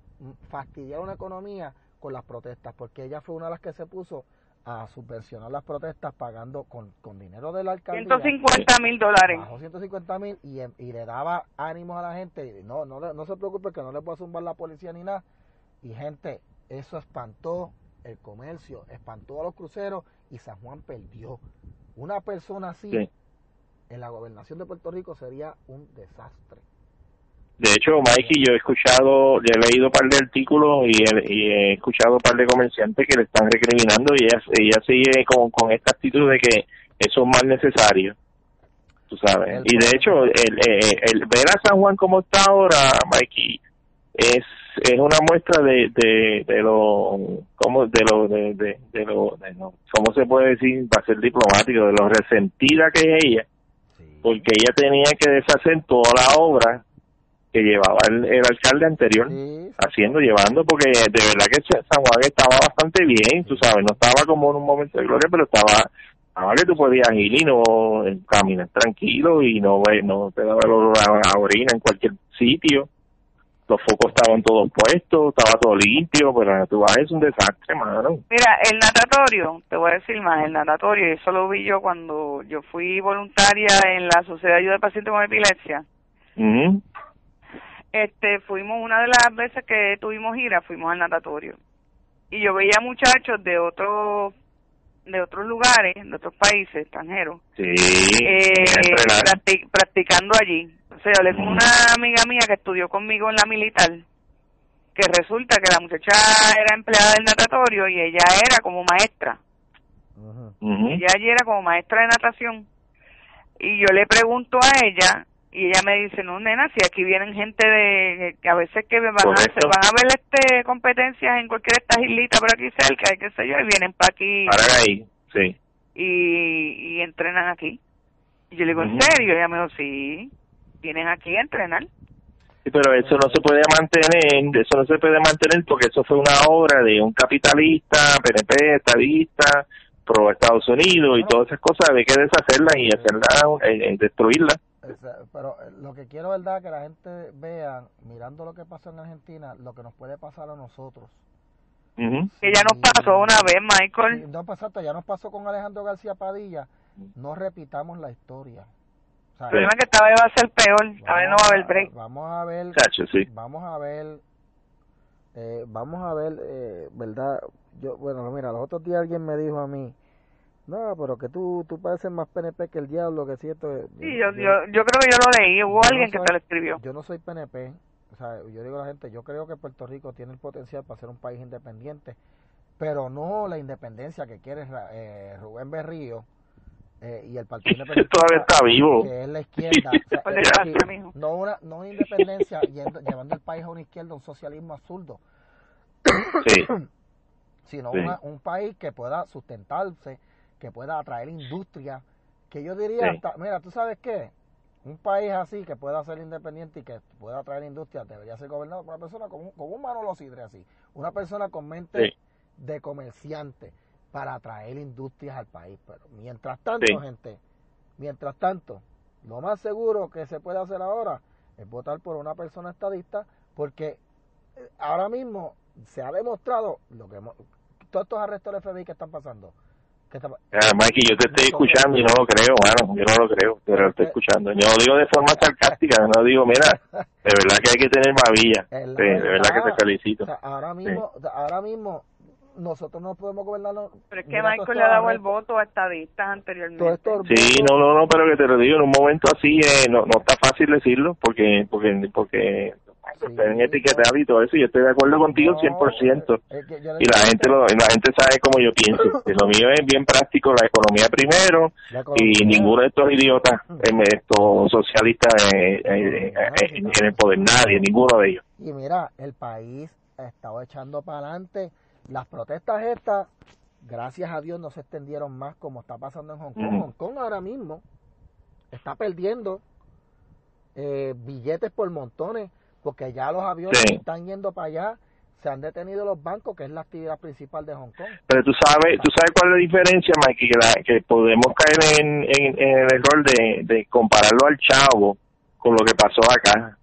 fastidiar una economía con las protestas, porque ella fue una de las que se puso a subvencionar las protestas pagando con, con dinero del alcalde 150 mil dólares. 150 mil y, y, le daba ánimos a la gente. No, no, no se preocupe que no le puedo zumbar la policía ni nada. Y gente, eso espantó el comercio, espantó a los cruceros y San Juan perdió. Una persona así en la gobernación de Puerto Rico sería un desastre. De hecho, Mikey, yo he escuchado, he leído un par de artículos y he, escuchado un par de comerciantes que le están recriminando y ella, ella sigue con, con esta actitud de que eso es más necesario. Tú sabes. y de hecho, el, el, ver a San Juan como está ahora, Mikey, es es una muestra de de, de lo cómo de lo de, de, lo, cómo se puede decir para ser diplomático de lo resentida que es ella porque ella tenía que deshacer toda la obra que llevaba el, alcalde anterior haciendo llevando porque de verdad que San Juan estaba bastante bien tú sabes no estaba como en un momento de gloria pero estaba Ahora que tú podías ir y no caminar tranquilo y no, no te daba el olor a, a orina en cualquier sitio. Los focos estaban todos puestos, estaba todo limpio, pero tú vas, es un desastre, mano. Mira, el natatorio, te voy a decir más, el natatorio, y eso lo vi yo cuando yo fui voluntaria en la Sociedad de Ayuda al Paciente con Epilepsia. Este, fuimos una de las veces que tuvimos gira, fuimos al natatorio. Y yo veía muchachos de otros de otros lugares, de otros países extranjeros, Sí, eh, practicando allí. O sea, hablé con una amiga mía que estudió conmigo en la militar, que resulta que la muchacha era empleada del natatorio y ella era como maestra. Ujú. Ella allí era como maestra de natación. Y yo le pregunto a ella, y ella me dice, no, nena, si aquí vienen gente de, que a veces que van a, se van a ver este competencias en cualquier de estas islitas por aquí cerca, y qué sé yo, y vienen para aquí Para ahí, sí. y, y entrenan aquí. Y yo le digo, ¿en serio? Y ella me dijo, sí, vienen aquí a entrenar. Sí, pero eso no se puede mantener, eso no se puede mantener porque eso fue una obra de un capitalista, PNP, estadista, pro Estados Unidos y todas esas cosas, hay que deshacerlas y hacerlas, eh, eh, destruirlas. Pero eh, lo que quiero, ¿verdad? Que la gente vea, mirando lo que pasó en Argentina, lo que nos puede pasar a nosotros. Que ya nos pasó una vez, Sí, Michael. no, pues, exacto, ya nos pasó con Alejandro García Padilla. No repitamos la historia. O sea, El problema es que esta vez va a ser peor, esta vez no va a haber break. Vamos a ver, sí. vamos a ver, eh, vamos a ver, eh, ¿verdad? Yo, bueno, mira, los otros días alguien me dijo a mí, no, pero que tú, tú pareces más PNP que el diablo, que si esto es-". Sí, yo, yo, yo creo que yo lo leí, hubo Yo alguien no que te lo escribió. Yo no soy PNP, o sea, yo digo a la gente, yo creo que Puerto Rico tiene el potencial para ser un país independiente, pero no la independencia que quiere eh, Rubén Berrío eh, y el Partido Independiente. todavía está vivo. que es la izquierda. O sea, Por es desgracia, decir, mijo. no una, no una independencia yendo- llevando el país a una izquierda, un socialismo absurdo, Sí, sino Sí. una- un país que pueda sustentarse, que pueda atraer industria, que yo diría, Sí. hasta, mira, ¿tú sabes qué? Un país así que pueda ser independiente y que pueda atraer industria debería ser gobernado por una persona con un, con un Manolo Sidre así, una persona con mente Sí. de comerciante para atraer industrias al país. Pero mientras tanto, Sí. gente, mientras tanto, lo más seguro que se puede hacer ahora es votar por una persona estadista porque eh, ahora mismo se ha demostrado lo que hemos- todos estos arrestos del FBI que están pasando. Ah, Mikey, yo te estoy escuchando y no lo creo, mano, yo no lo creo, pero lo estoy escuchando. Yo lo digo de forma sarcástica, no digo, mira, de verdad que hay que tener babilla, Es la Sí, de verdad que te felicito. o sea, ahora mismo, ahora mismo nosotros no podemos gobernarlo. Pero es que Michael le ha dado el voto a estadistas anteriormente. Sí, no, no, no, pero que te lo digo, en un momento así eh, no, no está fácil decirlo porque porque porque Sí, están etiquetados y todo eso y yo estoy de acuerdo contigo No, 100%. es que yo le Y la gente lo, la gente sabe cómo yo pienso. Que lo mío es bien práctico, la economía primero la y ninguno de estos idiotas, eh, estos socialistas eh, eh, eh, en el poder, nadie, ninguno de ellos. Y mira, el país ha estado echando para adelante. Las protestas estas, gracias a Dios, no se extendieron más como está pasando en Hong Kong. Hong Kong ahora mismo está perdiendo eh, billetes por montones porque ya los aviones Sí. están yendo para allá. Se han detenido los bancos, que es la actividad principal de Hong Kong. Pero tú sabes, tú sabes cuál es la diferencia, Mikey, que, la- que podemos caer en, en, en el error de, de compararlo al chavo con lo que pasó acá.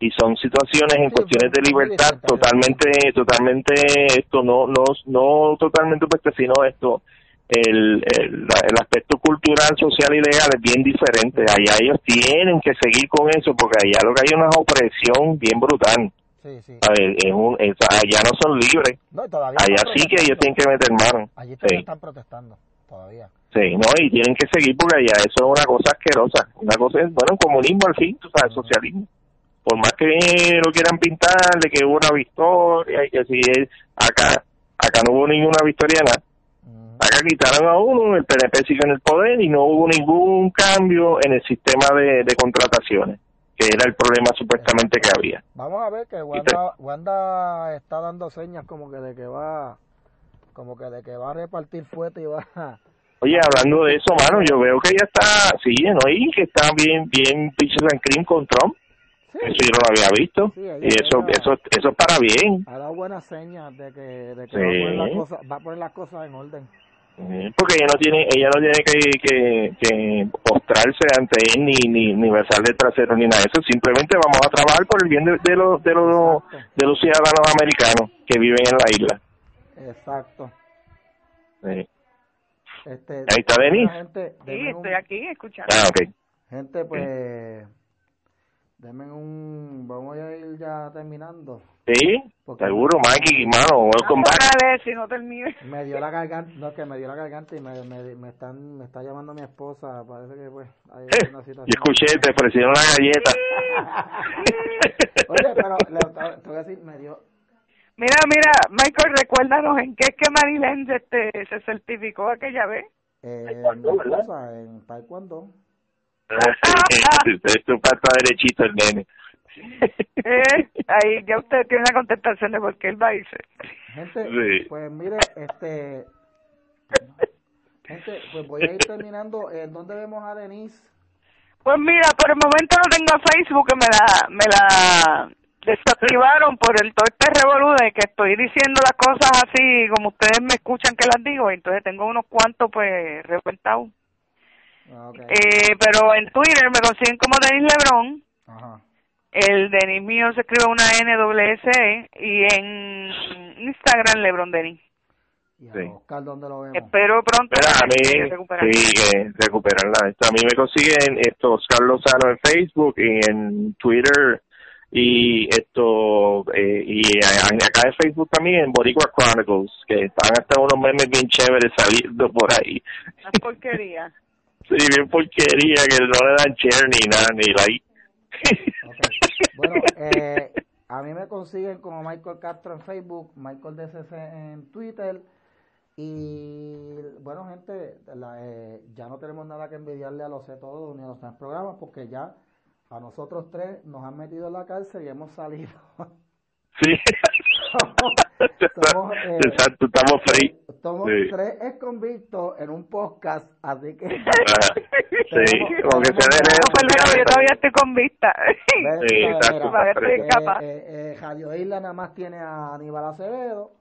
Y son situaciones en Sí, cuestiones de libertad totalmente, totalmente, esto no, no, no totalmente opuestas, sino esto, el, el, el aspecto cultural, social y legal es bien diferente. Allá ellos tienen que seguir con eso porque allá lo que hay es una opresión bien brutal. Sí, sí. A ver, es un, es- allá no son libres. No, Allá sí que ellos tienen que meter mano. Allí todavía Sí. están protestando, todavía. Sí, no, y tienen que seguir porque allá eso es una cosa asquerosa. Una cosa es, bueno, comunismo al fin, tú sabes, socialismo. Por más que lo quieran pintar de que hubo una victoria y que si es, acá, acá no hubo ninguna victoria nada. Acá quitaron a uno, el PNP sigue en el poder y no hubo ningún cambio en el sistema de, de contrataciones, que era el problema supuestamente que había. Vamos a ver que Wanda, Wanda está dando señas como que de que va como que de que va a repartir fuerte y va a... Oye, hablando de eso, mano, yo veo que ella está, sí, ¿no? Y que está bien, bien pitches and cream con Trump. Sí, Eso yo no lo había visto. Sí, y eso, eso, eso es para bien. ha dado buenas señas de que, de que Sí. va, a poner las cosas, va a poner las cosas en orden. Porque ella no tiene, ella no tiene que, que, que postrarse ante él ni, ni, ni besarle el trasero ni nada de eso. Simplemente vamos a trabajar por el bien de, de los, de los, de los ciudadanos americanos que viven en la isla. Exacto. Sí. Este, Ahí está. Gente, Sí, estoy aquí escuchando. Ah, ok. Gente, pues, denme un, vamos a ir ya terminando. Sí, Porque seguro, Mikey, mano, welcome back. Dale, si no termine. me dio la garganta, no, que me dio la garganta y me, me, me están, me está llamando mi esposa, parece que pues hay una situación. Yo escuché, te ofrecieron una galleta. Oye, pero le, te voy a decir, me dio, Mira, mira, Michael, recuérdanos en qué es que Marilyn este, se certificó aquella vez. eh, Taekwondo, mi ¿verdad? esposa en taekwondo. Esto pasa derechito el nene. Eh, ahí ya usted tiene una contestación de por qué él va a irse. Gente, Sí. pues mire, este, gente, pues voy a ir terminando. ¿En dónde vemos a Denise? Pues mira, por el momento no tengo Facebook, que me la, me la desactivaron por el todo este revolú de que estoy diciendo las cosas así como ustedes me escuchan que las digo, entonces tengo unos cuantos pues reventados. Ah. Eh, pero en Twitter me consiguen como Denis Lebron, Ajá. el Denis mío se escribe una NWS y en Instagram Lebron Denis. ¿Y a Sí. Oscar dónde lo vemos? Espero pronto Mira, a mí, sí, recuperarla. Esto, a mí me consiguen esto, Oscar Lozano en Facebook y en Twitter y esto eh, y acá en Facebook también en Boricua Chronicles que están hasta unos memes bien chéveres saliendo por ahí Una porquería. sí bien porquería que no le dan share ni nada ni like. Bueno, eh, a mí me consiguen como Michael Castro en Facebook, Michael DCC en Twitter. Y bueno, gente, la, eh, ya no tenemos nada que envidiarle a los sé todos ni a los programas porque ya a nosotros tres nos han metido en la cárcel y hemos salido. sí Somos, eh, exacto estamos free Somos Sí. tres ex convictos en un podcast, así que sí como que se den No, eso, perdón, yo todavía estoy con vista. Ven, Sí, exacto. mira, estoy eh, eh, eh, Radio Isla nada más tiene a Aníbal Acevedo,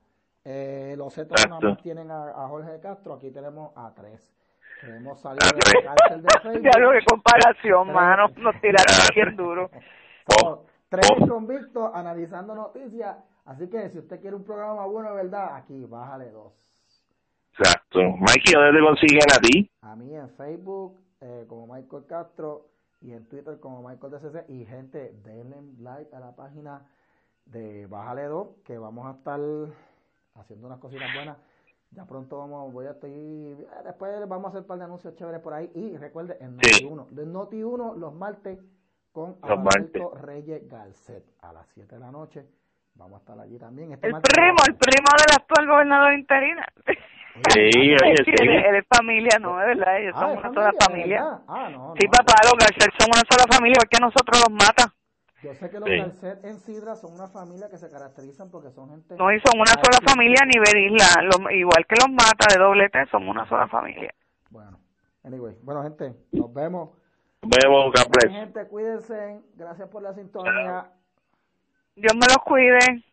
eh, los Zetos nada más tienen a, a Jorge de Castro, aquí tenemos a tres. Que hemos salido A de la cárcel de Facebook. Ya lo que comparación, mano. Nos tiraron bien duro. Somos tres Oh. convictos analizando noticias, así que si usted quiere un programa bueno, de verdad, aquí, bájale dos. exacto Mikey ¿dónde te consiguen a ti? A mí en Facebook eh, como Michael Castro y en Twitter como Michael DCC y gente, denle like a la página de Bájale 2 que vamos a estar haciendo unas cositas buenas. Ya pronto vamos, voy a estoy, eh, después vamos a hacer un par de anuncios chéveres por ahí y recuerde en Sí. Noti1, de Noti1 los martes con Los Alberto Reyes Galcet a las 7 de la noche. Vamos a estar allí también. Este El martes primo, el primo del actual gobernador interino. Sí, oye, él, sí. él es familia, no, es verdad, ellos Ah, son ¿es una sola ¿de familia. Ah, no, Sí, no. papá, los Garcés son una sola familia, porque a nosotros los mata. Yo sé que los Sí. Galcet en Sidra son una familia que se caracterizan porque son gente... No, y son una Ah, sola familia a nivel isla, lo- igual que los mata de doble T, somos una sola familia. Bueno, anyway, bueno gente, nos vemos. Nos vemos bless Gente, cuídense, gracias por la sintonía. Dios me los cuide.